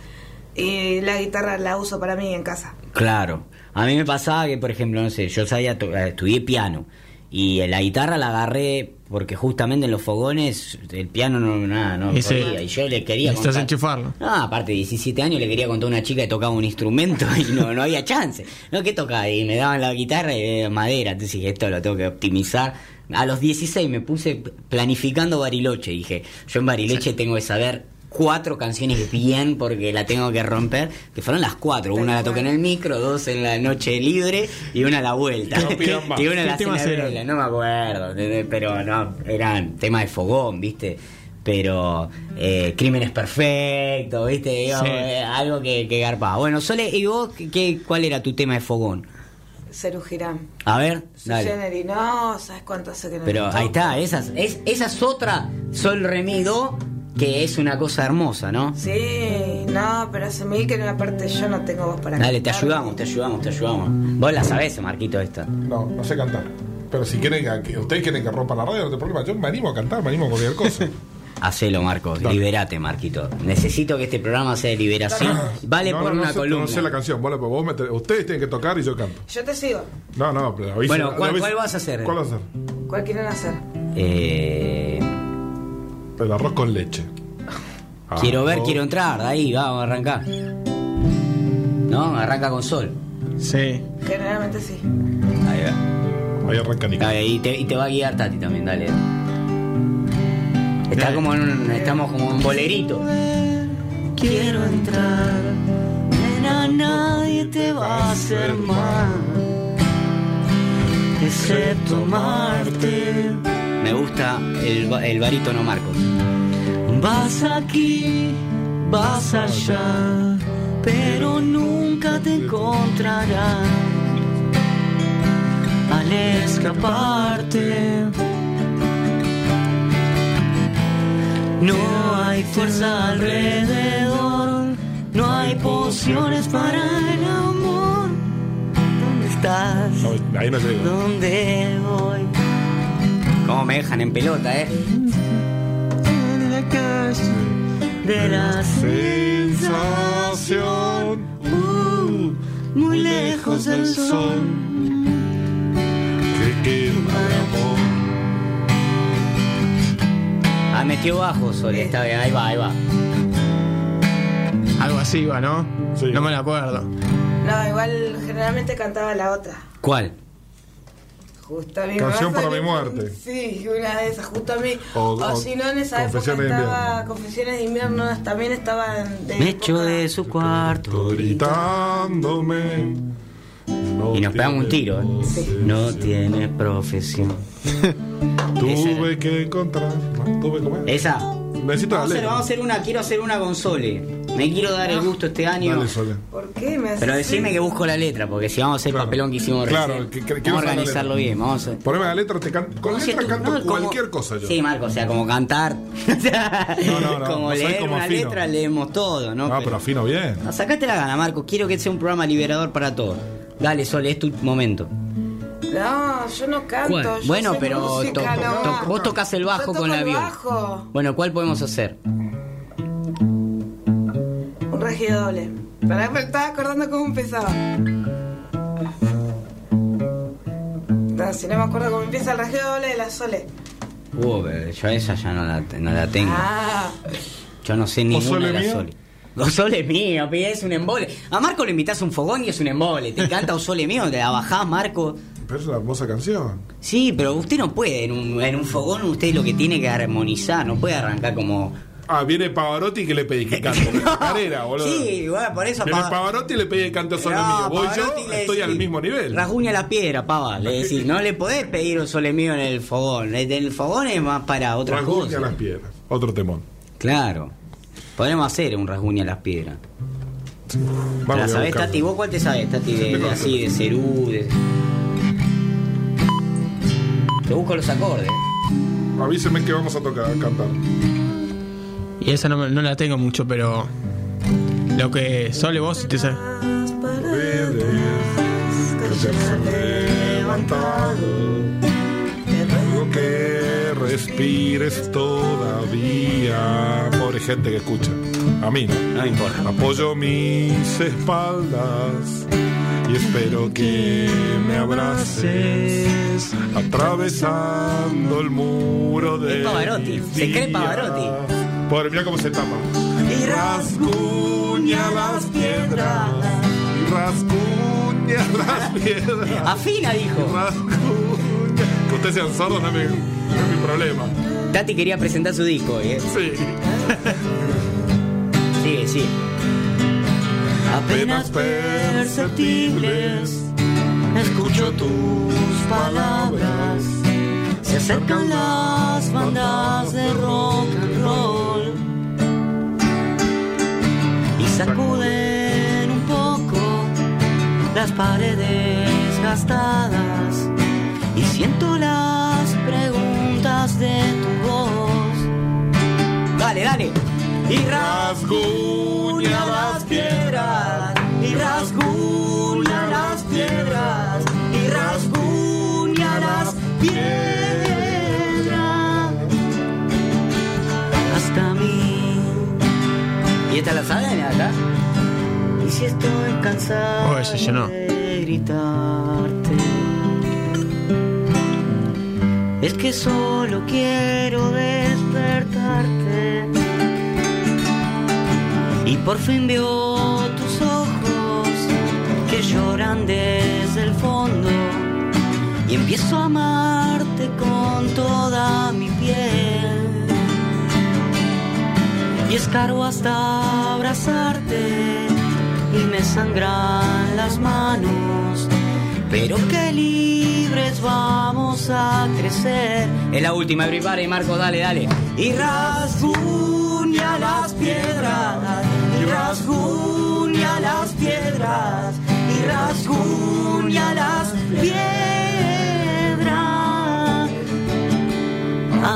Y la guitarra la uso para mí en casa. Claro. A mí me pasaba que, por ejemplo, no sé, yo sabía, eh, estudié piano. Y la guitarra la agarré porque justamente en los fogones el piano no, nada, no Y sí. podía. Y yo le quería contar... enchufarlo. No, aparte de 17 años le quería contar a una chica que tocaba un instrumento y no, no había chance. No, ¿qué tocaba? Y me daban la guitarra y eh, madera. Entonces dije, esto lo tengo que optimizar. A los 16 me puse planificando Bariloche. Dije, yo en Bariloche tengo que saber cuatro canciones bien porque la tengo que romper. Que fueron las cuatro. Una la toqué en el micro, dos en la noche libre y una a la vuelta. No y una ¿Qué la cena No me acuerdo. Pero no, eran temas de fogón, ¿viste? Pero eh, crímenes perfectos, ¿viste? Sí. eh, algo que, que garpaba. Bueno, Sole, ¿y vos qué- cuál era tu tema de fogón? Girán. A ver, dale. Genery, no, ¿sabes cuánto hace que no Pero ahí está, esa, es, esa es otra Sol Remido que es una cosa hermosa, ¿no? Sí, no, pero hace mil que no, aparte yo no tengo voz para Dale, te cantar. ayudamos, te ayudamos, te ayudamos. Vos la sabés, Marquito, esta. No, no sé cantar. Pero si quieren que, ustedes quieren que rompa la radio, no hay problema. Yo me animo a cantar, me animo a cualquier cosa. Hacelo, Marcos. Dale. Liberate, Marquito. Necesito que este programa sea de liberación. Vale No, por no, no una sé, columna. No sé la canción, vos, la- vos me te- ustedes tienen que tocar y yo canto. Yo te sigo. No, no, pero Bueno, ¿cuál- cuál vas a hacer? ¿Cuál vas a hacer? ¿Cuál quieren hacer? Eh, El arroz con leche. quiero ver, Arroz- quiero entrar. Ahí, vamos a arrancar. ¿No? Arranca con sol. Sí. Generalmente sí. Ahí va. Ahí arranca Nico. Ahí, y, te, y te va a guiar Tati también, dale. Está Dale. como en un- estamos como en bolerito. Quiero entrar, nena, nadie te va a hacer mal, excepto Marte. Me gusta el, el barítono Marcos. Vas aquí, vas allá, pero nunca te encontrarás al escaparte. No hay fuerza alrededor, no hay pociones para el amor. ¿Dónde estás? No, ahí no llego. ¿Dónde voy? ¿Cómo me dejan en pelota, eh? De la Sensación. uh, muy lejos del sol. Que quema amor. Ah, metió bajo, Sol, está bien, ahí va, ahí va. Algo así va, ¿no? Sí. No me lo acuerdo. No, igual generalmente cantaba la otra. ¿Cuál? Justo a Canción para mi muerte. Sí, una de esas, justo a mí. O- O, o si no, en esa época Confesiones de estaba invierno. Confesiones de invierno, también estaba de Me echo época- de su cuarto. Gritándome. No Y nos pegamos un tiro, ¿eh? No tiene profesión. Tuve que encontrar. Tuve que comer. Esa. Necesito Vamos a, hacer, letra. vamos a hacer una, quiero hacer una con Sole. Me quiero dar el gusto este año. Dale, Sole. ¿Por qué me Pero decime que busco la letra, porque si vamos a hacer Claro. papelón que hicimos Claro, recién, que- que- vamos a organizarlo bien. Vamos a... Poneme la letra, te canto. Con ¿Cómo la si letra tú- canto no, como- cualquier cosa yo. Sí, Marco, o sea, como cantar. No, no, no, como no leer como una afino. letra, leemos todo, ¿no? Ah, pero afino bien. No, sacate la gana, Marco. Quiero que sea un programa liberador para todos. Dale, Sole, es tu momento. No, yo no canto. ¿Cuál? yo Bueno, pero música to- nomás. to- vos tocas el bajo Yo toco con la viola. Bueno, ¿cuál podemos hacer? Regio doble. Para me estaba acordando cómo empezaba. No, si no me acuerdo cómo empieza el regio doble de la Sole. Uh, pero yo esa ya no la, no la tengo. Ah, Yo no sé ninguna de las mío? Sole. O Sole mío, es un embole. A Marco le invitas a un fogón y es un embole. Te canta o Sole mío, te la bajás, Marco. Pero es una hermosa canción. Sí, pero usted no puede. En un, en un fogón usted lo que tiene que armonizar. No puede arrancar como... Ah, viene Pavarotti que le pedí que cante. No. Carrera, boludo. Sí, bueno, por eso... Viene Pava- Pavarotti y le pedí que cante solo No, mío. Voy Pavarotti yo, estoy al mismo nivel. Rasguña la piedra, pava. Le decís, no le podés pedir un sole mío en el fogón. El del fogón es más para otra Rasguña cosa. las piedras. Otro temón. Claro. Podremos hacer un rasguña las piedras. Vamos, ¿Te voy la sabés. Tati? ¿Vos cuál te sabés, Tati? De así, de cerú, de... Te busco los acordes. Avíseme que vamos a tocar, a cantar. Y esa no, me- no la tengo mucho, pero. Lo que Sole vos si te sabes. Que respires todavía. Pobre gente que escucha. A mí no. No importa. Apoyo mis espaldas y espero que me abraces atravesando el muro de Es Pavarotti, se cree. Pavarotti. Pobre, mira cómo se tapa. Y rasguña las piedras y rasguña las piedras. Afina, dijo. Rasguña. Que ustedes sean sordos no es mi, no es mi problema. Tati quería presentar su disco, ¿eh? Sí. Sigue, sigue. Apenas perceptibles, escucho tus palabras. Se acercan las bandas de rock and roll las paredes gastadas y siento las preguntas de tu voz. Dale, dale. Y rasguña las piedras, y rasguña las piedras, y rasguña las piedras. Hasta mí. ¿Y esta la saben acá? Si estoy cansado Oh, ese no. de gritarte, es que solo quiero despertarte. Y por fin veo tus ojos que lloran desde el fondo. Y empiezo a amarte con toda mi piel. Y escarbo hasta abrazarte y me sangran las manos. Pero qué libres vamos a crecer. Es la última, everybody, Marco, dale, dale. Y rasguña las piedras, y rasguña las piedras, y rasguña las piedras.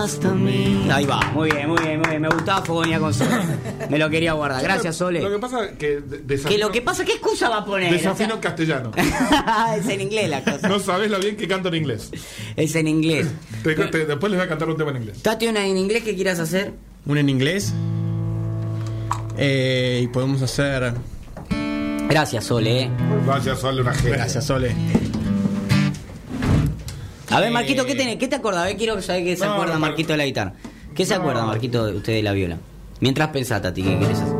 Hasta mí. Ahí va, muy bien, muy bien, muy bien. Me gustaba Fogonia con Sole. Me lo quería guardar. Gracias, Sole. Lo que pasa es que de- desafino, Que lo que pasa, ¿qué excusa va a poner? desafino O en castellano. es en inglés la cosa. No sabes lo bien que canto en inglés. Es en inglés. Te- te- después les voy a cantar un tema en inglés. Tati, una en inglés que quieras hacer. Una en inglés. Eh, y podemos hacer. Gracias, Sole. eh. Gracias, Sole, una genia. Gracias, Sole. A ver, Eh, Marquito, ¿qué, tenés? ¿qué te acuerdas? A ver, quiero saber qué se No, acuerda no, Marquito de la guitarra. ¿Qué se No. acuerda, Marquito, de usted de la viola? Mientras pensá, Tati, ¿qué querés hacer?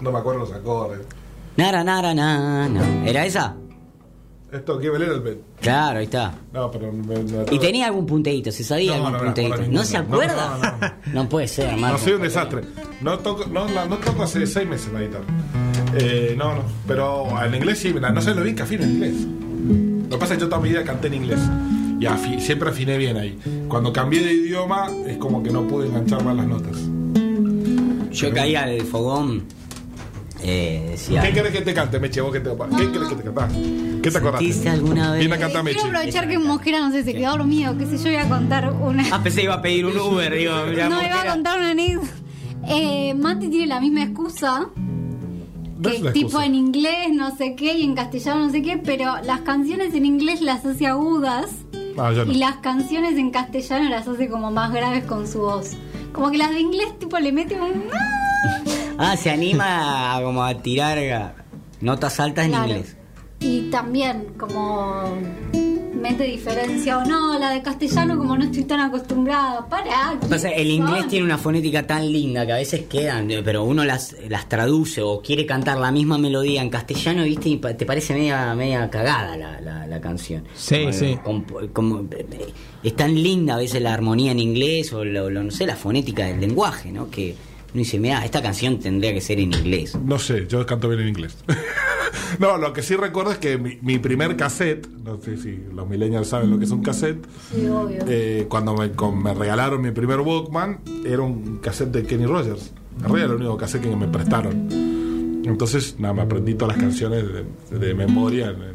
No me acuerdo los acordes. Nara, nara, na, na. ¿Era esa? Esto, ¿qué era el bet? Claro, ahí está. No, pero me, me- Y tenía algún punteíto, se sabía No, algún no punteíto. ¿No se acuerda? no, No puede ser, Marco. No, soy un desastre. No toco, no, la- no toco hace seis meses la guitarra. Eh, no, no. Pero en inglés sí, no sé lo bien que afino en inglés. Lo que pasa es que yo toda mi vida canté en inglés. Y afi- siempre afiné bien ahí. Cuando cambié de idioma, es como que no pude enganchar más las notas. Yo caía al fogón, eh, decía... ¿Qué querés que te cante, Meche? ¿Vos qué, te, ¿Qué querés que te cantás? ¿Qué te acordaste? ¿Sentiste alguna vez? Viene a cantar Quiero Meche. aprovechar que Mosquera, no sé, se quedó dormido, qué sé yo, iba a contar una... Ah, pensé que iba a pedir un Uber, digo. no, iba a Mosquera. contar una anécdota. Eh, Mati tiene la misma excusa, No que tipo en inglés, no sé qué, y en castellano, no sé qué, pero las canciones en inglés las hace agudas Ah, no. y las canciones en castellano las hace como más graves con su voz. Como que las de inglés, tipo, le mete un... Ah, se anima a, como a tirar notas altas en Claro. inglés. Y también como mete diferencia o no, la de castellano como no estoy tan acostumbrada. Para. O sea, el inglés tiene una fonética tan linda que a veces quedan, eh, pero uno las, las traduce o quiere cantar la misma melodía en castellano, ¿viste? Y te parece media, media cagada la, la, la canción. Sí, Como- sí. como- como- eh, es tan linda a veces la armonía en inglés o lo, lo- no sé, la fonética del lenguaje, ¿no? Que uno dice, mira, esta canción tendría que ser en inglés. No sé, yo canto bien en inglés. no, lo que sí recuerdo es que mi, mi primer cassette, no sé si los millennials saben lo que es un cassette, Sí, obvio. eh, cuando me, con- me regalaron mi primer Walkman, era un cassette de Kenny Rogers. En realidad era el único cassette que me prestaron. Entonces, nada, me aprendí todas las canciones de, de memoria en- en-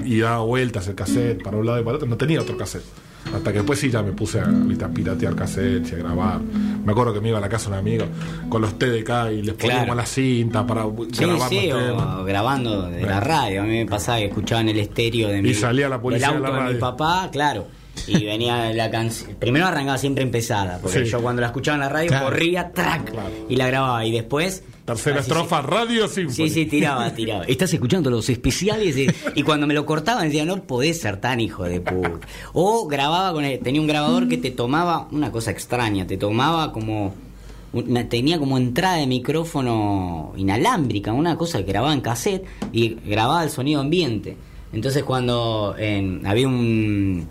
con- y daba vueltas el cassette para un lado y para otro. No tenía otro cassette. Hasta que después sí ya me puse a, a piratear cassettes y a grabar. Me acuerdo que me iba a la casa de un amigo con los TDK y les poníamos Claro. la cinta para Sí, grabar sí, los temas. o grabando de la radio. A mí me pasaba que escuchaban el estéreo de mi, Y salía la policía del de la auto de mi radio. papá, claro. Y venía la canción. Primero arrancaba siempre empezada, porque Sí. yo cuando la escuchaba en la radio Claro. corría, track, Claro. y la grababa. Y después. Tercera así, estrofa, Radio Sí, Symphony. sí, tiraba, tiraba. Estás escuchando los especiales y, y cuando me lo cortaban decía, no podés ser tan hijo de puta. O grababa con el, tenía un grabador que te tomaba una cosa extraña, te tomaba como una- tenía como entrada de micrófono inalámbrica, una cosa que grababa en cassette y grababa el sonido ambiente. Entonces cuando en- había un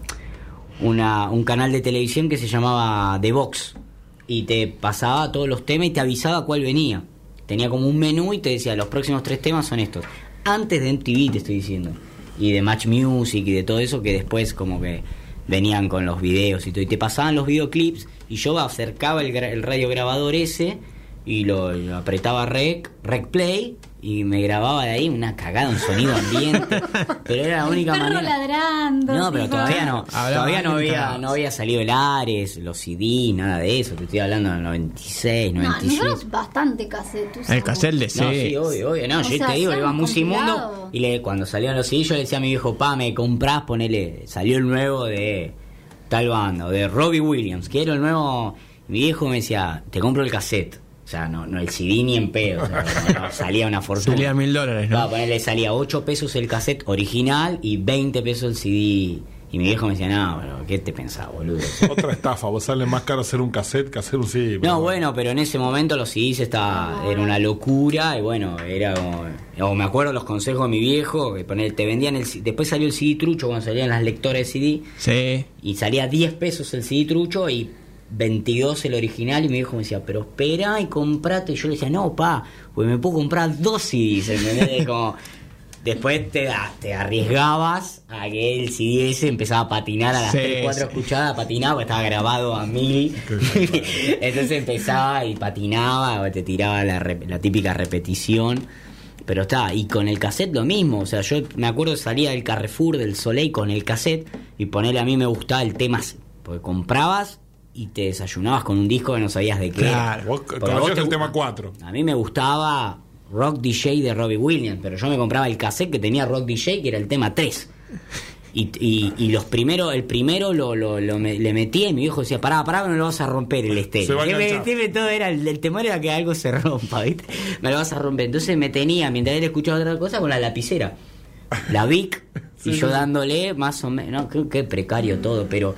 una- un canal de televisión que se llamaba The Box y te pasaba todos los temas y te avisaba cuál venía. Tenía como un menú y te decía, los próximos tres temas son estos. Antes de MTV te estoy diciendo. Y de Match Music y de todo eso que después como que venían con los videos y todo. Y te pasaban los videoclips y yo acercaba el, gra- el radio grabador ese y lo, lo apretaba rec, rec play y me grababa de ahí una cagada, un sonido ambiente. pero era la única perro manera. ladrando. No, pero todavía no. Hablaba todavía no había, no había salido el Ares, los CD, nada de eso. Te estoy hablando del 96, No, 97. nosotros bastante cassette usamos. El cassette de No, sí. sí, obvio, obvio. No, O yo sea, te digo, iba a hacíamos Musimundo compilado. y le, cuando salieron los CD yo le decía a mi viejo, pa, me comprás, ponele, salió el nuevo de tal banda, o de Robbie Williams, quiero el nuevo. Mi viejo me decía, te compro el cassette. O sea, no, no el CD ni en pedo. o sea, no, no, salía una fortuna. Salía mil dólares, ¿no? ponerle salía 8 pesos el cassette original y 20 pesos el CD. Y mi viejo me decía, no, pero ¿qué te pensás, boludo? Otra estafa, vos sale más caro hacer un cassette que hacer un CD. No, bueno, pero en ese momento los CDs estaba, era una locura y bueno, era como... O me acuerdo los consejos de mi viejo, que poner, te vendían el... C- Después salió el CD trucho cuando salían las lectoras de CD Sí. y salía 10 pesos el CD trucho y 22 el original y mi viejo me decía, pero espera y comprate. Y yo le decía, no, pa, pues me puedo comprar dos CDs, ¿entendés? Como... Después te, da- te arriesgabas a que el CD ese empezaba a patinar a las Sí, 3, 4 sí. escuchadas, patinaba, porque estaba grabado a mil. Entonces empezaba y patinaba, te tiraba la, típica repetición. Pero está, y con el cassette lo mismo. O sea, yo me acuerdo que salía del Carrefour, del Soleil con el cassette y ponerle a mí me gustaba el tema. Porque comprabas y te desayunabas con un disco que no sabías de qué. Claro. Vos conocías el tema 4. A mí me gustaba Rock DJ de Robbie Williams, pero yo me compraba el cassette que tenía Rock DJ, que era el tema 3. Y, y, y los primeros, el primero lo, lo, lo me- le metía y mi viejo decía, pará, pará, no lo vas a romper el estéreo. todo era, el, el temor era que algo se rompa, ¿viste? Me lo vas a romper. Entonces me tenía, mientras él escuchaba otra cosa, con la lapicera. La Vic, y yo dándole más o menos, no, qué, qué precario todo, pero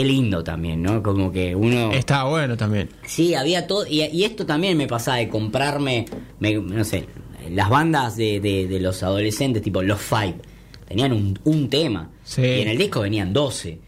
qué lindo también, ¿no? Como que uno... Estaba bueno también. Sí, había todo. Y, y esto también me pasaba de comprarme, me- no sé, las bandas de, de- de los adolescentes, tipo los Five, tenían un, un tema. Sí. Y en el disco venían 12.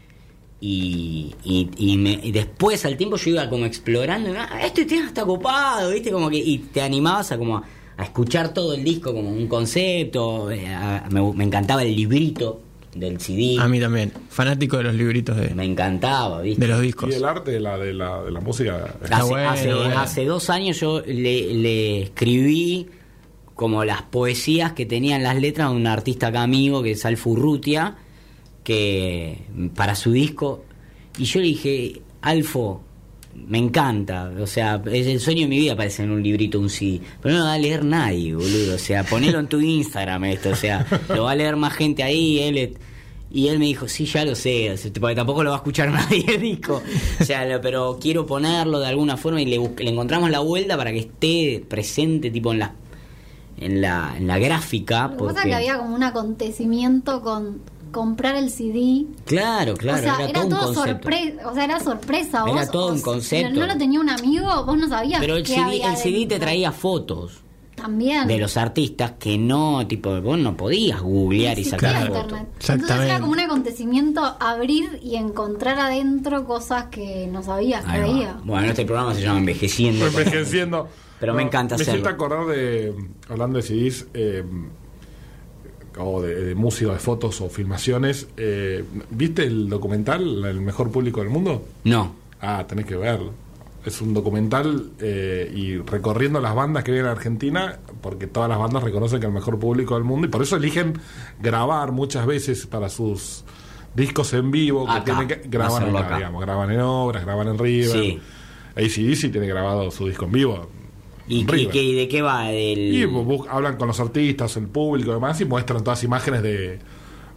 Y, y, y me- y después al tiempo yo iba como explorando, ah, este tema está copado, ¿viste? Como que, y te animabas a como a, escuchar todo el disco como un concepto. eh, a- me, me encantaba el librito del CD. A mí también. Fanático de los libritos de, Me encantaba, ¿viste? de los discos. Y el arte de la, de la, de la música. Hace, bueno, hace- bueno. hace dos años yo le, le escribí como las poesías que tenían las letras de un artista acá amigo que es Alfu Urrutia, que para su disco y yo le dije Alfo me encanta o sea es el sueño de mi vida aparecer en un librito un CD pero no lo va a leer nadie boludo o sea ponelo en tu Instagram esto o sea lo va a leer más gente ahí él y él me dijo, sí, ya lo sé, porque tampoco lo va a escuchar nadie el disco. O sea, pero quiero ponerlo de alguna forma y le, le encontramos la vuelta para que esté presente, tipo en la en la, en la gráfica. Lo que pasa es porque- que había como un acontecimiento con comprar el CD. Claro, claro, o sea, era, era, todo un todo concepto. sorpresa. O sea, era sorpresa. Era vos, todo un si concepto. no lo tenía un amigo, vos no sabías. Pero el qué CD, había el CD te traía fotos También. de los artistas que no, tipo, vos no podías googlear y sacar fotos. internet. Entonces era como un acontecimiento abrir y encontrar adentro cosas que no sabías que había. Bueno, este programa se llama Envejeciendo. Envejeciendo. Pero me encanta Me hacerlo. siento acordar de, hablando de CDs, eh, o de, de música, de fotos o filmaciones, eh, ¿viste el documental El mejor público del mundo? No. Ah, tenés que verlo. Es un documental eh, y recorriendo las bandas que vienen a Argentina, porque todas las bandas reconocen que el mejor público del mundo y por eso eligen grabar muchas veces para sus discos en vivo, que Acá, tienen que graban acá. digamos, graban en obras, graban en River. Sí. ACDC tiene grabado su disco en vivo. ¿Y, River. y de qué va? Del... Y hablan con los artistas, el público y demás, y muestran todas imágenes de,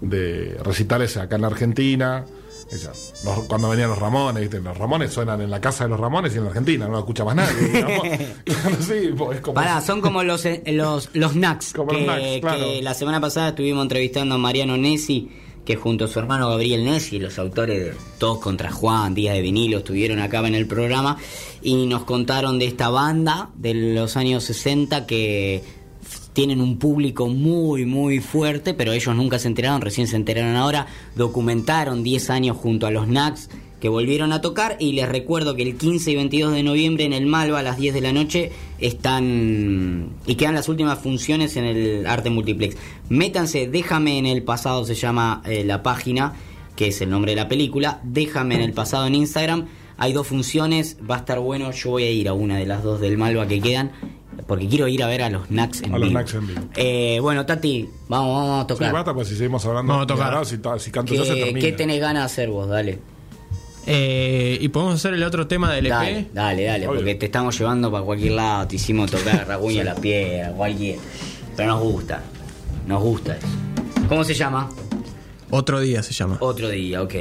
de recitales acá en la Argentina. Los- cuando venían los Ramones, ¿viste? los Ramones suenan en la casa de los Ramones y en la Argentina, no lo escucha más nadie. sí, es como. Pará, son como los eh, los, los Knacks, Como que, los Knacks, claro. que la semana pasada estuvimos entrevistando a Mariano Nessi, que junto a su hermano Gabriel Nessi, los autores de Todos contra Juan, Días de vinilo, estuvieron acá en el programa y nos contaron de esta banda de los años 60 que tienen un público muy, muy fuerte, pero ellos nunca se enteraron, recién se enteraron ahora, documentaron 10 años junto a los Knacks que volvieron a tocar y les recuerdo que el 15 y 22 de noviembre en el Malva a las 10 de la noche están y quedan las últimas funciones en el Arte Multiplex. Métanse, déjame en el pasado se llama eh, la página, que es el nombre de la película, déjame en el pasado en Instagram. Hay dos funciones, va a estar bueno, yo voy a ir a una de las dos del Malva que quedan. Porque quiero ir a ver a los Knacks en A los vivo. Knacks en vivo. Eh, bueno, Tati, vamos, vamos a Sí, tocar. basta, pues si seguimos hablando. Vamos a tocar. si, si canto yo se ¿Qué, termina. qué tenés ganas de hacer vos? Dale. Eh, y podemos hacer el otro tema del EP. Dale, dale, porque te estamos llevando para cualquier lado, te hicimos tocar Raguña la piedra, cualquier. Pero nos gusta, nos gusta eso. ¿Cómo se llama? Otro día se llama. Otro día, ok.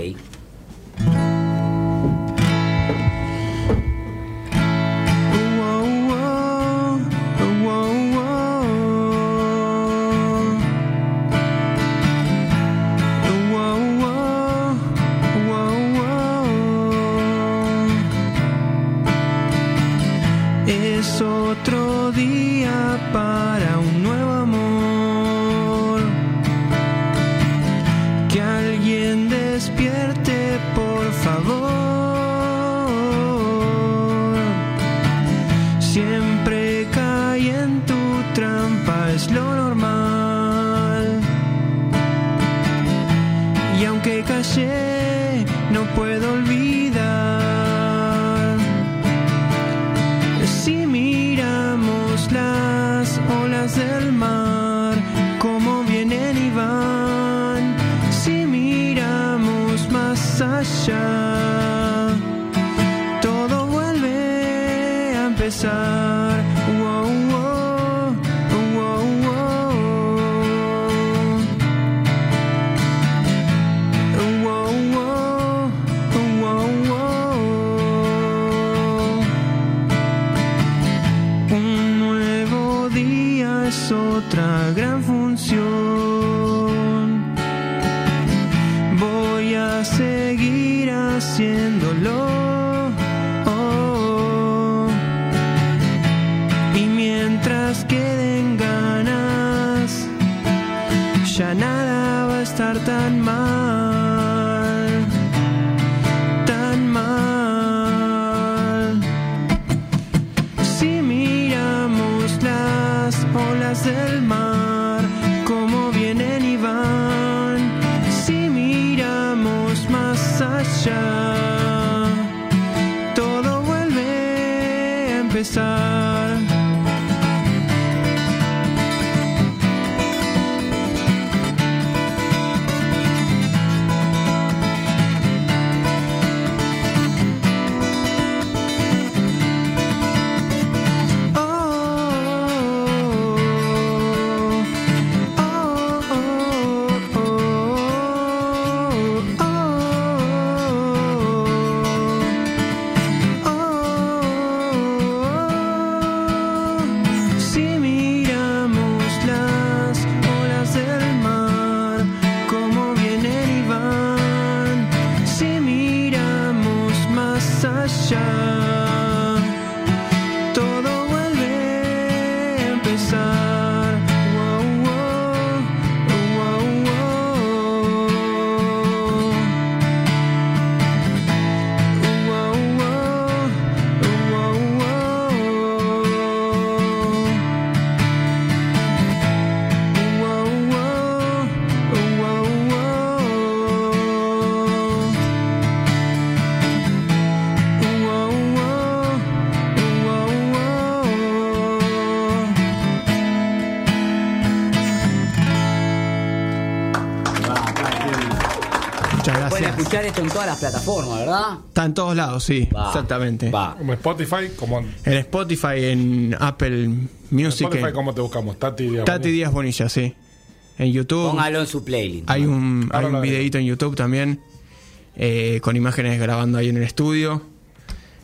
Allá, todo vuelve a empezar. Todos lados, sí, Va, exactamente. Va. Como Spotify, como en En Spotify, en Apple Music. Spotify, en- ¿cómo te buscamos? Tati Díaz Tati Bonilla. Díaz Bonilla, sí. En YouTube. Póngalo en su playlist. Hay un, hay Ahora un videito en YouTube también. eh, con imágenes grabando ahí en el estudio.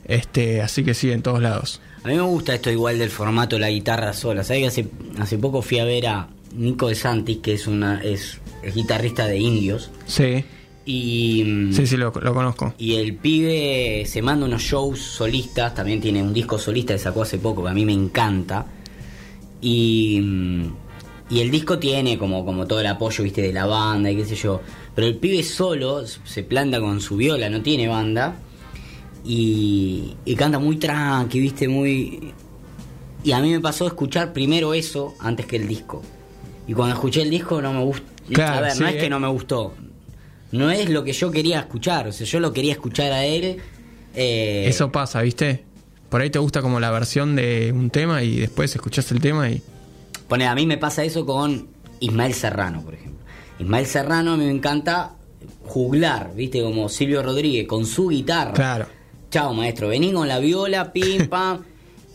Este, así que sí, en todos lados. A mí me gusta esto igual del formato de la guitarra sola. ¿Sabes que hace, hace poco fui a ver a Nico de Santis, que es una es, es guitarrista de indios? Sí, Y, sí, sí, lo, lo conozco. y el pibe se manda unos shows solistas, también tiene un disco solista que sacó hace poco, que a mí me encanta. Y, y el disco tiene como, como todo el apoyo, viste, de la banda y qué sé yo. Pero el pibe solo se planta con su viola, no tiene banda. Y, y canta muy tranqui, viste, muy... Y a mí me pasó escuchar primero eso antes que el disco. Y cuando escuché el disco no me gustó. Claro, a ver, sí, no es eh. que no me gustó. No es lo que yo quería escuchar. O sea, yo lo quería escuchar a él. eh, Eso pasa, ¿viste? Por ahí te gusta como la versión de un tema y después escuchás el tema y... Pone, a mí me pasa eso con Ismael Serrano, por ejemplo. Ismael Serrano a mí me encanta juglar, ¿viste? Como Silvio Rodríguez, con su guitarra. Claro. Chao, maestro, vení con la viola, pim, pam.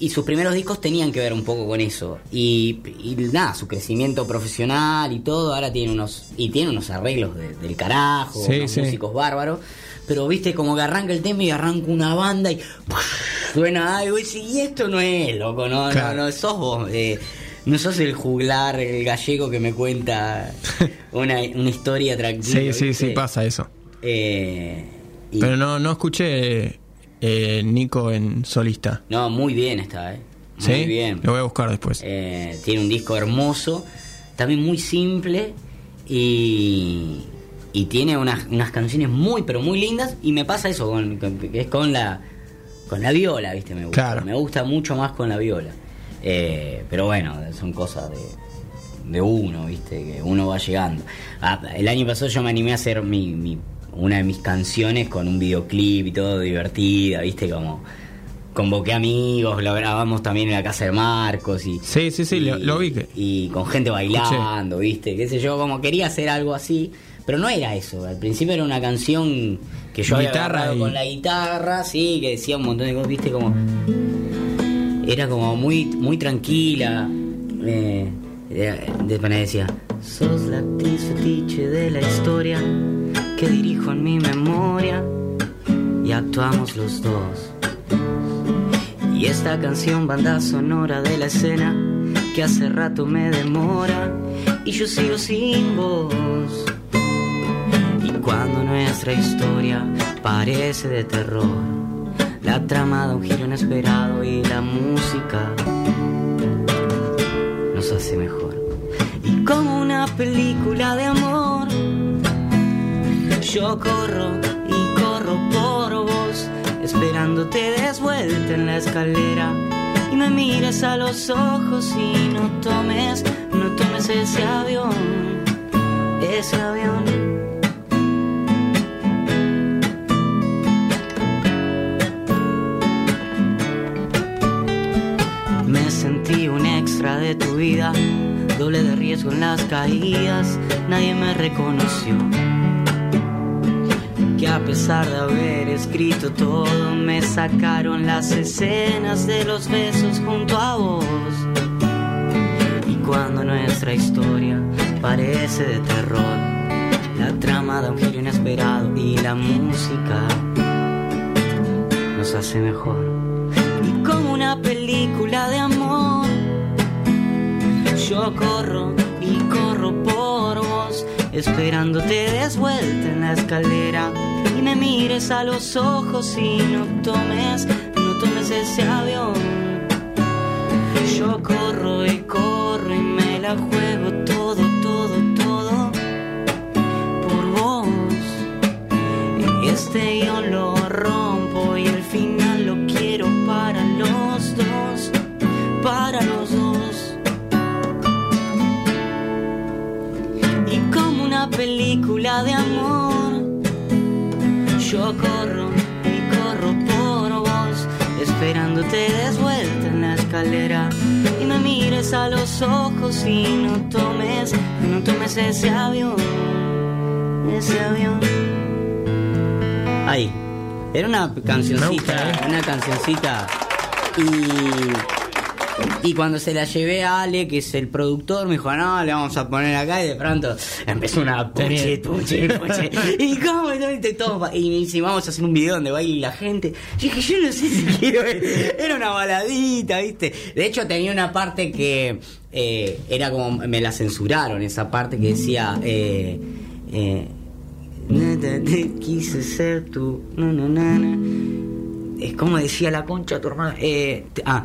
Y sus primeros discos tenían que ver un poco con eso. Y, y nada, su crecimiento profesional y todo, ahora tiene unos. Y tiene unos arreglos de- del carajo, Sí, unos sí. músicos bárbaros. Pero viste, como que arranca el tema y arranca una banda y suena algo y y esto no es, loco, no, Claro. no, no, sos vos. eh, no sos el juglar, el gallego que me cuenta una, una historia tranquila. Sí, sí, sí, pasa eso. Eh, y- Pero no, no escuché eh, Nico en solista. No, muy bien está, ¿eh? Muy ¿Sí? bien. Lo voy a buscar después. Eh, tiene un disco hermoso, también muy simple y, y tiene unas, unas canciones muy, pero muy lindas. Y me pasa eso, con, con- que es con la, con la viola, ¿viste? Me gusta, Claro. me gusta mucho más con la viola. Eh, pero bueno, son cosas de, de uno, ¿viste? Que uno va llegando. Ah, el año pasado yo me animé a hacer mi, mi- una de mis canciones con un videoclip y todo divertida, ¿viste? Como convoqué amigos, lo grabamos también en la casa de Marcos y... Sí, sí, sí, y- lo, lo vi que. y con gente bailando, ¿viste? Qué sé yo, como quería hacer algo así, pero no era eso. Al principio era una canción que yo había Guitarra agarrado y- con la guitarra, sí, que decía un montón de cosas, ¿viste? Como era como muy muy tranquila. Eh, después me decía, sos la actriz fetiche de la historia que dirijo en mi memoria y actuamos los dos. Y esta canción, banda sonora de la escena, que hace rato me demora y yo sigo sin voz. Y cuando nuestra historia parece de terror, la trama da un giro inesperado y la música nos hace mejor. Y como una película de amor, yo corro y corro por vos, esperándote desvuelta en la escalera. Y me mires a los ojos y no tomes, no tomes ese avión, ese avión. Me sentí un extra de tu vida, doble de riesgo en las caídas, nadie me reconoció. Que a pesar de haber escrito todo, me sacaron las escenas de los besos junto a vos. Y cuando nuestra historia parece de terror, la trama da un giro inesperado y la música nos hace mejor. Y como una película de amor, yo corro y corro por esperándote desvuelta en la escalera. Y me mires a los ojos y no tomes, no tomes ese avión. Yo corro y corro y me la juego todo, todo, todo por vos. Este guion lo rompo y el final lo quiero para los dos, para los película de amor, yo corro y corro por vos, esperándote desvuelta en la escalera. Y me mires a los ojos y no tomes, no tomes ese avión, ese avión. Ahí. Era una cancioncita, una cancioncita. Y, y cuando se la llevé a Ale, que es el productor, me dijo, no, le vamos a poner acá. Y de pronto empezó una puche, puche, puche. Y cómo, no, y toma. Y me dice, vamos a hacer un video donde baile la gente. Y dije, yo no sé si quiero. Era una baladita, ¿viste? De hecho, tenía una parte que eh, era como, me la censuraron, esa parte que decía, eh, eh, Nada te quise ser tú. No, no, na. Es como decía la concha tu hermana. Eh, ah,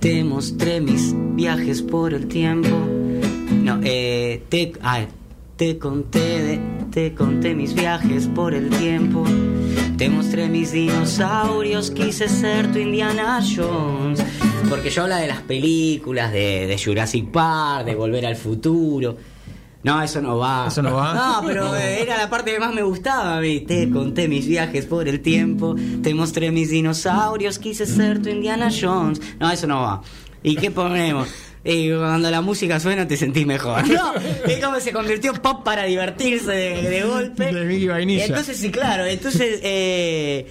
te mostré mis viajes por el tiempo. No, eh, te, ah, te conté, de- te conté mis viajes por el tiempo. Te mostré mis dinosaurios, quise ser tu Indiana Jones. Porque yo habla de las películas, de, de Jurassic Park, de Volver al Futuro. No, eso no va. ¿Eso no va? No, pero eh, era la parte que más me gustaba mí. Te conté mis viajes por el tiempo, te mostré mis dinosaurios, quise ser tu Indiana Jones. No, eso no va. ¿Y qué ponemos? Y cuando la música suena te sentís mejor. No, es como se convirtió en pop para divertirse de, de golpe. De Mickey Vainilla. Entonces, sí, claro, entonces... Eh,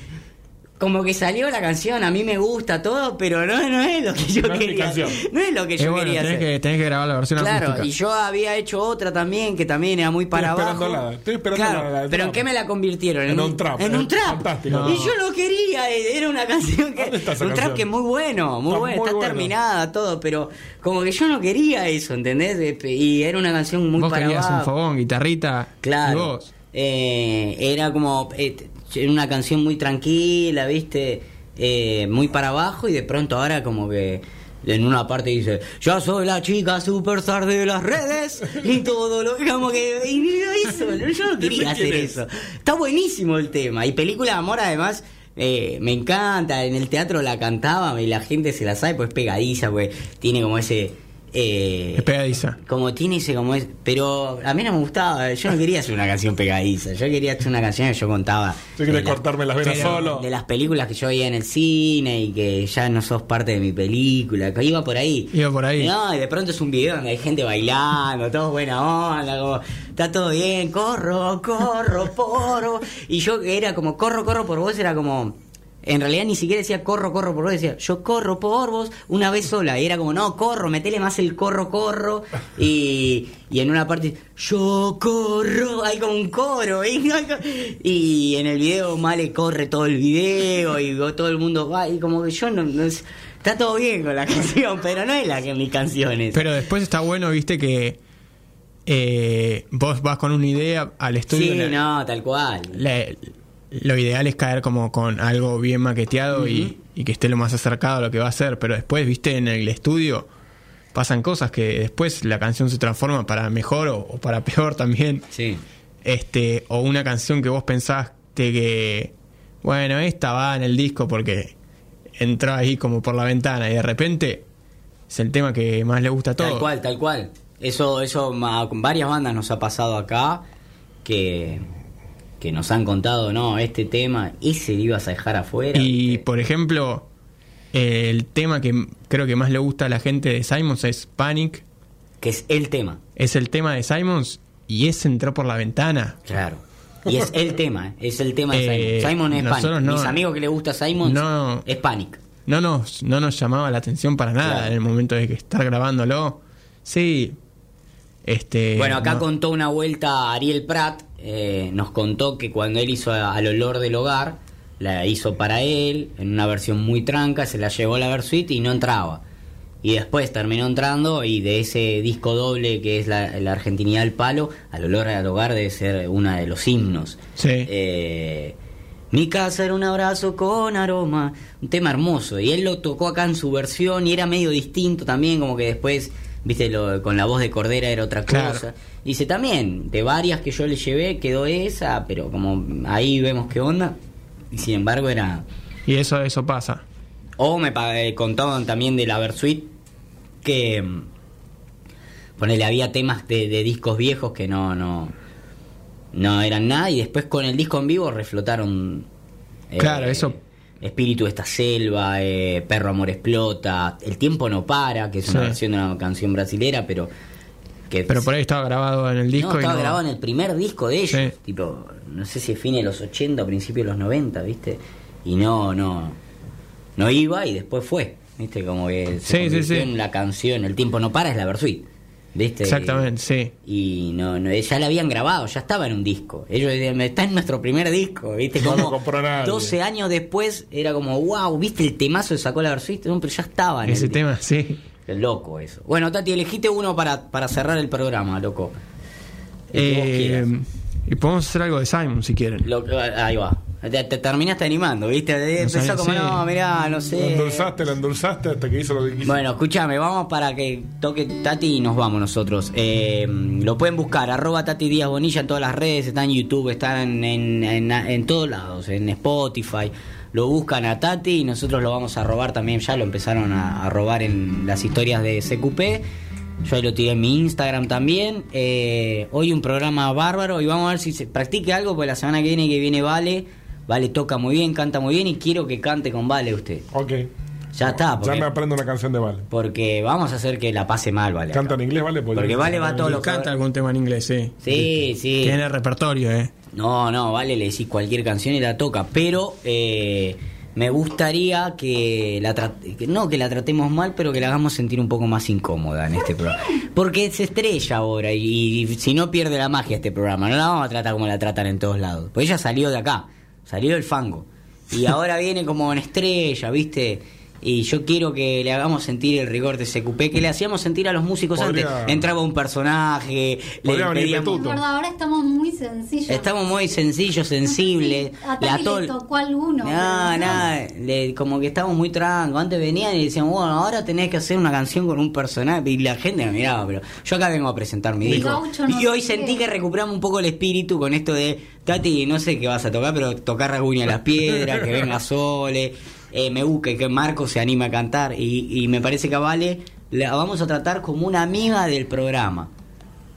como que salió la canción, a mí me gusta todo, pero no, no es lo que yo No quería. No es lo que Eh, yo bueno, quería tenés hacer. que, tenés que grabar la versión Claro, acústica. y yo había hecho otra también que también era muy para Estoy abajo. esperando la- estoy esperando Claro, la- la pero ¿en trap. qué me la convirtieron? En un trap, En un trap. fantástico. Y yo lo quería, eh, era una canción que ¿Dónde está esa un trap que es muy bueno, muy Está bueno, muy está bueno. terminada todo, pero como que yo no quería eso, ¿entendés? Y era una canción muy Vos para querías un abajo. fogón, guitarrita. Claro. Y vos. Eh, era como eh, era una canción muy tranquila, ¿viste? Eh, muy para abajo y de pronto ahora como que en una parte dice, yo soy la chica superstar de las redes y todo lo como que y lo hizo, yo no quería hacer eso. Está buenísimo el tema y película de amor además eh, me encanta, en el teatro la cantaba y la gente se la sabe pues pegadiza, pues tiene como ese Eh, Es pegadiza. como tiene ese como es pero a mí no me gustaba yo no quería hacer una canción pegadiza yo quería hacer una canción que yo contaba Yo quería de la- cortarme las venas solo. de las películas que yo veía en el cine y que ya no sos parte de mi película que iba por ahí Iba por ahí. no y de pronto es un video donde hay gente bailando todos buena onda como está todo bien corro corro porro y yo que era como corro corro por vos era como en realidad ni siquiera decía corro, corro por vos, decía yo corro por vos una vez sola. Y era como, no, corro, metele más el corro, corro. Y, y en una parte, yo corro, hay como un coro. Y, y en el video Male corre todo el video y todo el mundo va. Y como que yo no, no es- Está todo bien con la canción, pero no es la que mis canciones. Pero después está bueno, viste, que eh, vos vas con una idea al estudio. sí, la- no, tal cual. la- lo ideal es caer como con algo bien maqueteado y, y que esté lo más acercado a lo que va a ser. Pero después, viste, en el estudio pasan cosas que después la canción se transforma para mejor o, o para peor también. Sí. Este, o una canción que vos pensaste que, bueno, esta va en el disco porque entró ahí como por la ventana y de repente es el tema que más le gusta a todos. Tal cual, tal cual. Eso, eso con varias bandas nos ha pasado acá que, que nos han contado, no, este tema, ese lo ibas a dejar afuera. Y por ejemplo, eh, el tema que creo que más le gusta a la gente de Simons es Panic. que es el tema, Es el tema de Simons y ese entró por la ventana. claro. Y es el tema, es el tema de Eh, Simon. Simon es Panic. no- Mis amigos que le gusta Simon No. es Panic. No nos, no nos llamaba la atención para nada Claro. en el momento de que estar grabándolo. Sí. Este, Bueno, acá no- contó una vuelta Ariel Pratt, eh, nos contó que cuando él hizo a- Al olor del hogar, la hizo para él, en una versión muy tranca, se la llevó a la Versuit y no entraba. Y después terminó entrando y de ese disco doble que es la, la Argentinidad del Palo, Al olor al hogar debe ser uno de los himnos. Sí. Eh, mi casa era un abrazo con aroma, un tema hermoso. Y él lo tocó acá en su versión y era medio distinto también, como que después, viste, lo, con la voz de Cordera era otra Claro. cosa. Dice también, de varias que yo le llevé, quedó esa, pero como ahí vemos qué onda. Y sin embargo era... Y eso, eso pasa. O me eh, contaban también de la Versuit que... mm, Ponele, había temas de, de discos viejos que no, no, no eran nada y después con el disco en vivo reflotaron... eh, Claro, eso- Espíritu de esta selva, eh, Perro Amor Explota, El Tiempo No Para, que es una Sí. versión de una canción brasilera, pero... Que Pero por ahí estaba grabado en el disco no, y estaba no- grabado en el primer disco de ellos. Sí. Tipo, no sé si es fin de los 80 o principios de los 90, ¿viste? Y no, no. No iba y después fue. ¿Viste? Como que se Sí, sí, convirtió sí. en la canción. El tiempo no para es la Versuit. ¿Viste? Exactamente, sí. Y no, no, ya la habían grabado, ya estaba en un disco. Ellos decían, está en nuestro primer disco, ¿viste? No Como lo compró nadie. 12 años después era como, wow, ¿viste el temazo que sacó la Versuit? No, pero ya estaba en Ese el tema, sí. Loco eso. Bueno, Tati, elegiste uno para, para cerrar el programa, loco. Vos Eh, y podemos hacer algo de Simon si quieren. Lo- ahí va. Te, te terminaste animando, ¿viste? Empezó sabía, como, sí. no, mirá, no La sé. endulzaste, la endulzaste hasta que hizo lo que quiso. Bueno, escúchame, vamos para que toque Tati y nos vamos nosotros. Eh, lo pueden buscar, arroba Tati Díaz Bonilla en todas las redes, está en YouTube, está en, en, en- en todos lados, en Spotify. Lo buscan a Tati y nosotros lo vamos a robar también, ya lo empezaron a, a robar en las historias de CQP. Yo ahí lo tiré en mi Instagram también. Eh, hoy un programa bárbaro y vamos a ver si se practique algo, porque la semana que viene que viene Vale. Vale toca muy bien, canta muy bien y quiero que cante con Vale usted. Ok. Ya está, Ya porque, me aprendo una canción de Vale. porque vamos a hacer que la pase mal, Vale. Canta acá. en inglés, Vale. Porque Vale va a todos los encanta algún tema en inglés, sí. Sí, sí. Tiene repertorio, eh. No, no, Vale le decís cualquier canción y la toca, pero eh, me gustaría que la que no que la tratemos mal, pero que la hagamos sentir un poco más incómoda en este programa. Porque se estrella ahora y, y si no pierde la magia este programa, no la vamos a tratar como la tratan en todos lados. Pues ella salió de acá, salió del fango. Y ahora viene como en estrella, ¿viste? Y yo quiero que le hagamos sentir el rigor de CQP, que le hacíamos sentir a los músicos Podría- antes. Entraba un personaje, le pedíamos... Verdad, ahora estamos muy sencillos. Estamos muy sencillos, sensibles. A La Tati tol- le tocó alguno. No, nada, le- como que estábamos muy trancos. Antes venían y decían, bueno, ahora tenés que hacer una canción con un personaje. Y la gente me miraba, pero yo acá vengo a presentar mi disco. no Y hoy sé sentí que recuperamos un poco el espíritu con esto de, Tati, no sé qué vas a tocar, pero tocar Raguña las Piedras, que venga Sole. Eh, me busque que Marco se anime a cantar. Y, y me parece que a Vale la vamos a tratar como una amiga del programa.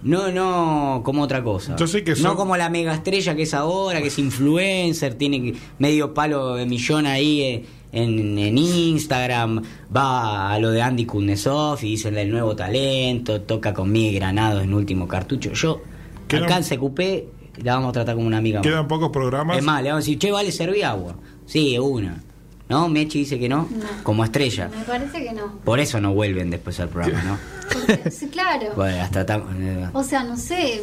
No, no como otra cosa. Yo sé que No son- como la mega estrella que es ahora, que es influencer, tiene medio palo de millón ahí eh, en, en Instagram, va a lo de Andy Kuznetsov y dicen del nuevo talento, toca con Miguel Granados en último cartucho. Yo, Quedan- en CQP, la vamos a tratar como una amiga. más. Quedan pocos programas. Es más, le vamos a decir, che, vale, serví agua. Sí, una. ¿No? Mechi dice que no, No. como estrella. Me parece que no. Por eso no vuelven después al programa, ¿no? Porque- sí, claro. Bueno, hasta tam- eh, O sea, no sé.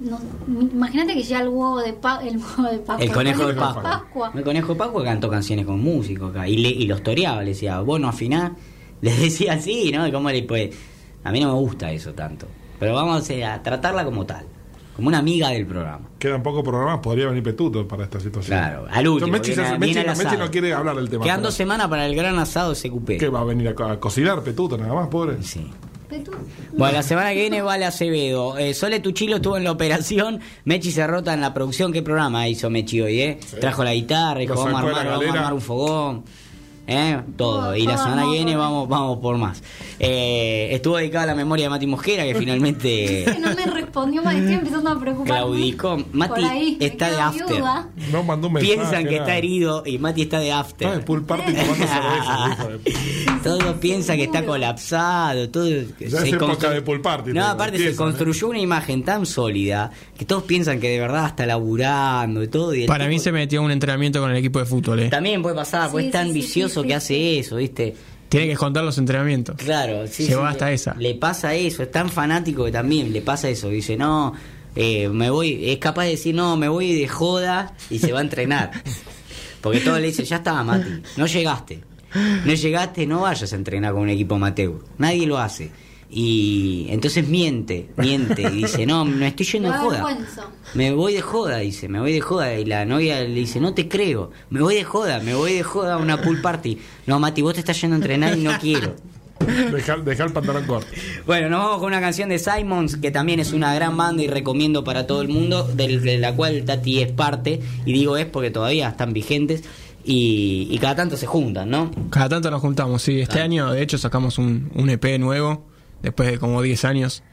no- Imagínate que ya el huevo de pa el huevo de Pascua. El conejo de de Pascua. Pascua. El conejo de Pascua cantó canciones con músicos acá. Y, le, y los toreaba, le decía, vos no afinás. Les decía así, ¿no? ¿Cómo le puede? A mí no me gusta eso tanto. Pero vamos eh, a tratarla como tal. Como una amiga del programa. Quedan pocos programas, podría venir Petuto para esta situación. Claro, al último. Mechi, viene- se- viene Mechi- al Mechi asado. no quiere hablar del tema. Quedan dos semanas para el gran asado de CQP. ¿Qué va a venir a, co- a cocinar Petuto nada más, pobre? Sí. Petú. Bueno, la semana que viene vale Acevedo. Eh, Sole Tuchilo estuvo en la operación. Mechi se rota en la producción. ¿Qué programa hizo Mechi hoy, eh? Trajo la guitarra, dijo, vamos a, armar, vamos a armar un fogón. ¿Eh? Todo. Y la semana que viene vamos, vamos por más. Eh, estuvo dedicada a la memoria de Mati Mosquera, que finalmente Que no me respondió más, estoy empezando a preocuparme. claudicó. Por Mati ahí, me está de after. viuda. No mandó un mensaje. Piensan que nada. está herido y Mati está de after. Está de pool party tomando cerveza. Todo piensa que está colapsado, todo Ya es época de pool party, No, aparte se ¿eh? construyó una imagen tan sólida que todos piensan que de verdad está laburando y todo. y Para mí se metió a un entrenamiento con el equipo de fútbol. ¿eh? También puede pasar, porque Sí, es tan sí, sí, vicioso sí, que hace eso, ¿viste? Tiene que contar los entrenamientos. Claro, sí, hasta le, esa. Le pasa eso, es tan fanático que también le pasa eso. Dice, no, eh, me voy, es capaz de decir, no, me voy de joda y se va a entrenar. Porque todo le dice, ya estaba, Mati, no llegaste. No llegaste, no vayas a entrenar con un equipo amateur. Nadie lo hace. Y entonces miente, miente y dice, no, me estoy yendo de da joda. vergüenza. Me voy de joda, dice, me voy de joda. Y la novia le dice, no te creo, me voy de joda, me voy de joda a una pool party. No, Mati, vos te estás yendo a entrenar y no quiero. Deja, deja el pantalón corto. Bueno, nos vamos con una canción de Simons, que también es una gran banda y recomiendo para todo el mundo, de la cual Tati es parte, y digo es porque todavía están vigentes y, y cada tanto se juntan, ¿no? Cada tanto nos juntamos, sí. Este Claro. año, de hecho, sacamos un, un EP nuevo, después de como 10 años,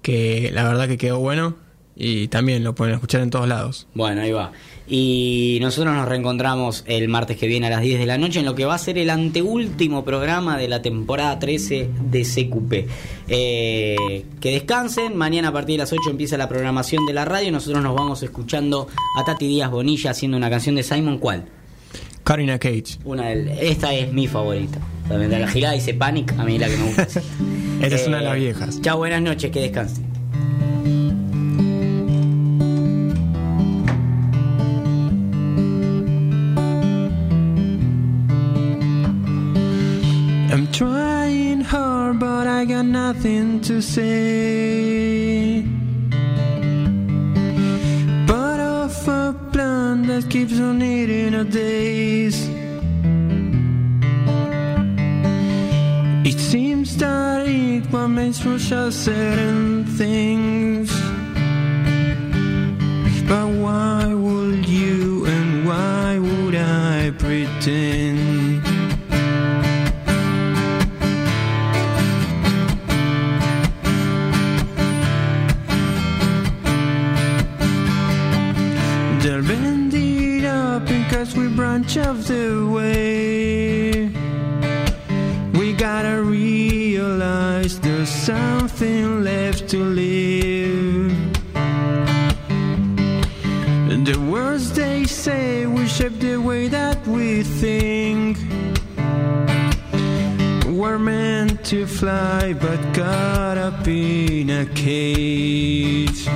que la verdad que quedó bueno y también lo pueden escuchar en todos lados. Bueno, ahí va. Y nosotros nos reencontramos el martes que viene a las 10 de la noche en lo que va a ser el anteúltimo programa de la temporada 13 de CQP. Eh, que descansen, mañana a partir de las 8 empieza la programación de la radio. Nosotros nos vamos escuchando a Tati Díaz Bonilla haciendo una canción de Simon. ¿Cuál? Karina Cage. Una del- esta es mi favorita. También de la gilada dice Panic, a mí es la que me gusta. Esta es una de las viejas. Chao, buenas noches, que descansen. I'm trying hard, but I got nothing to say. Part of a plan that keeps on eating our days. studied what makes swooshar certain things. But why would you and why would I pretend? They're bended up because we branch off the way. Something left to live. And the words they say will shape the way that we think. We're meant to fly, but caught up in a cage.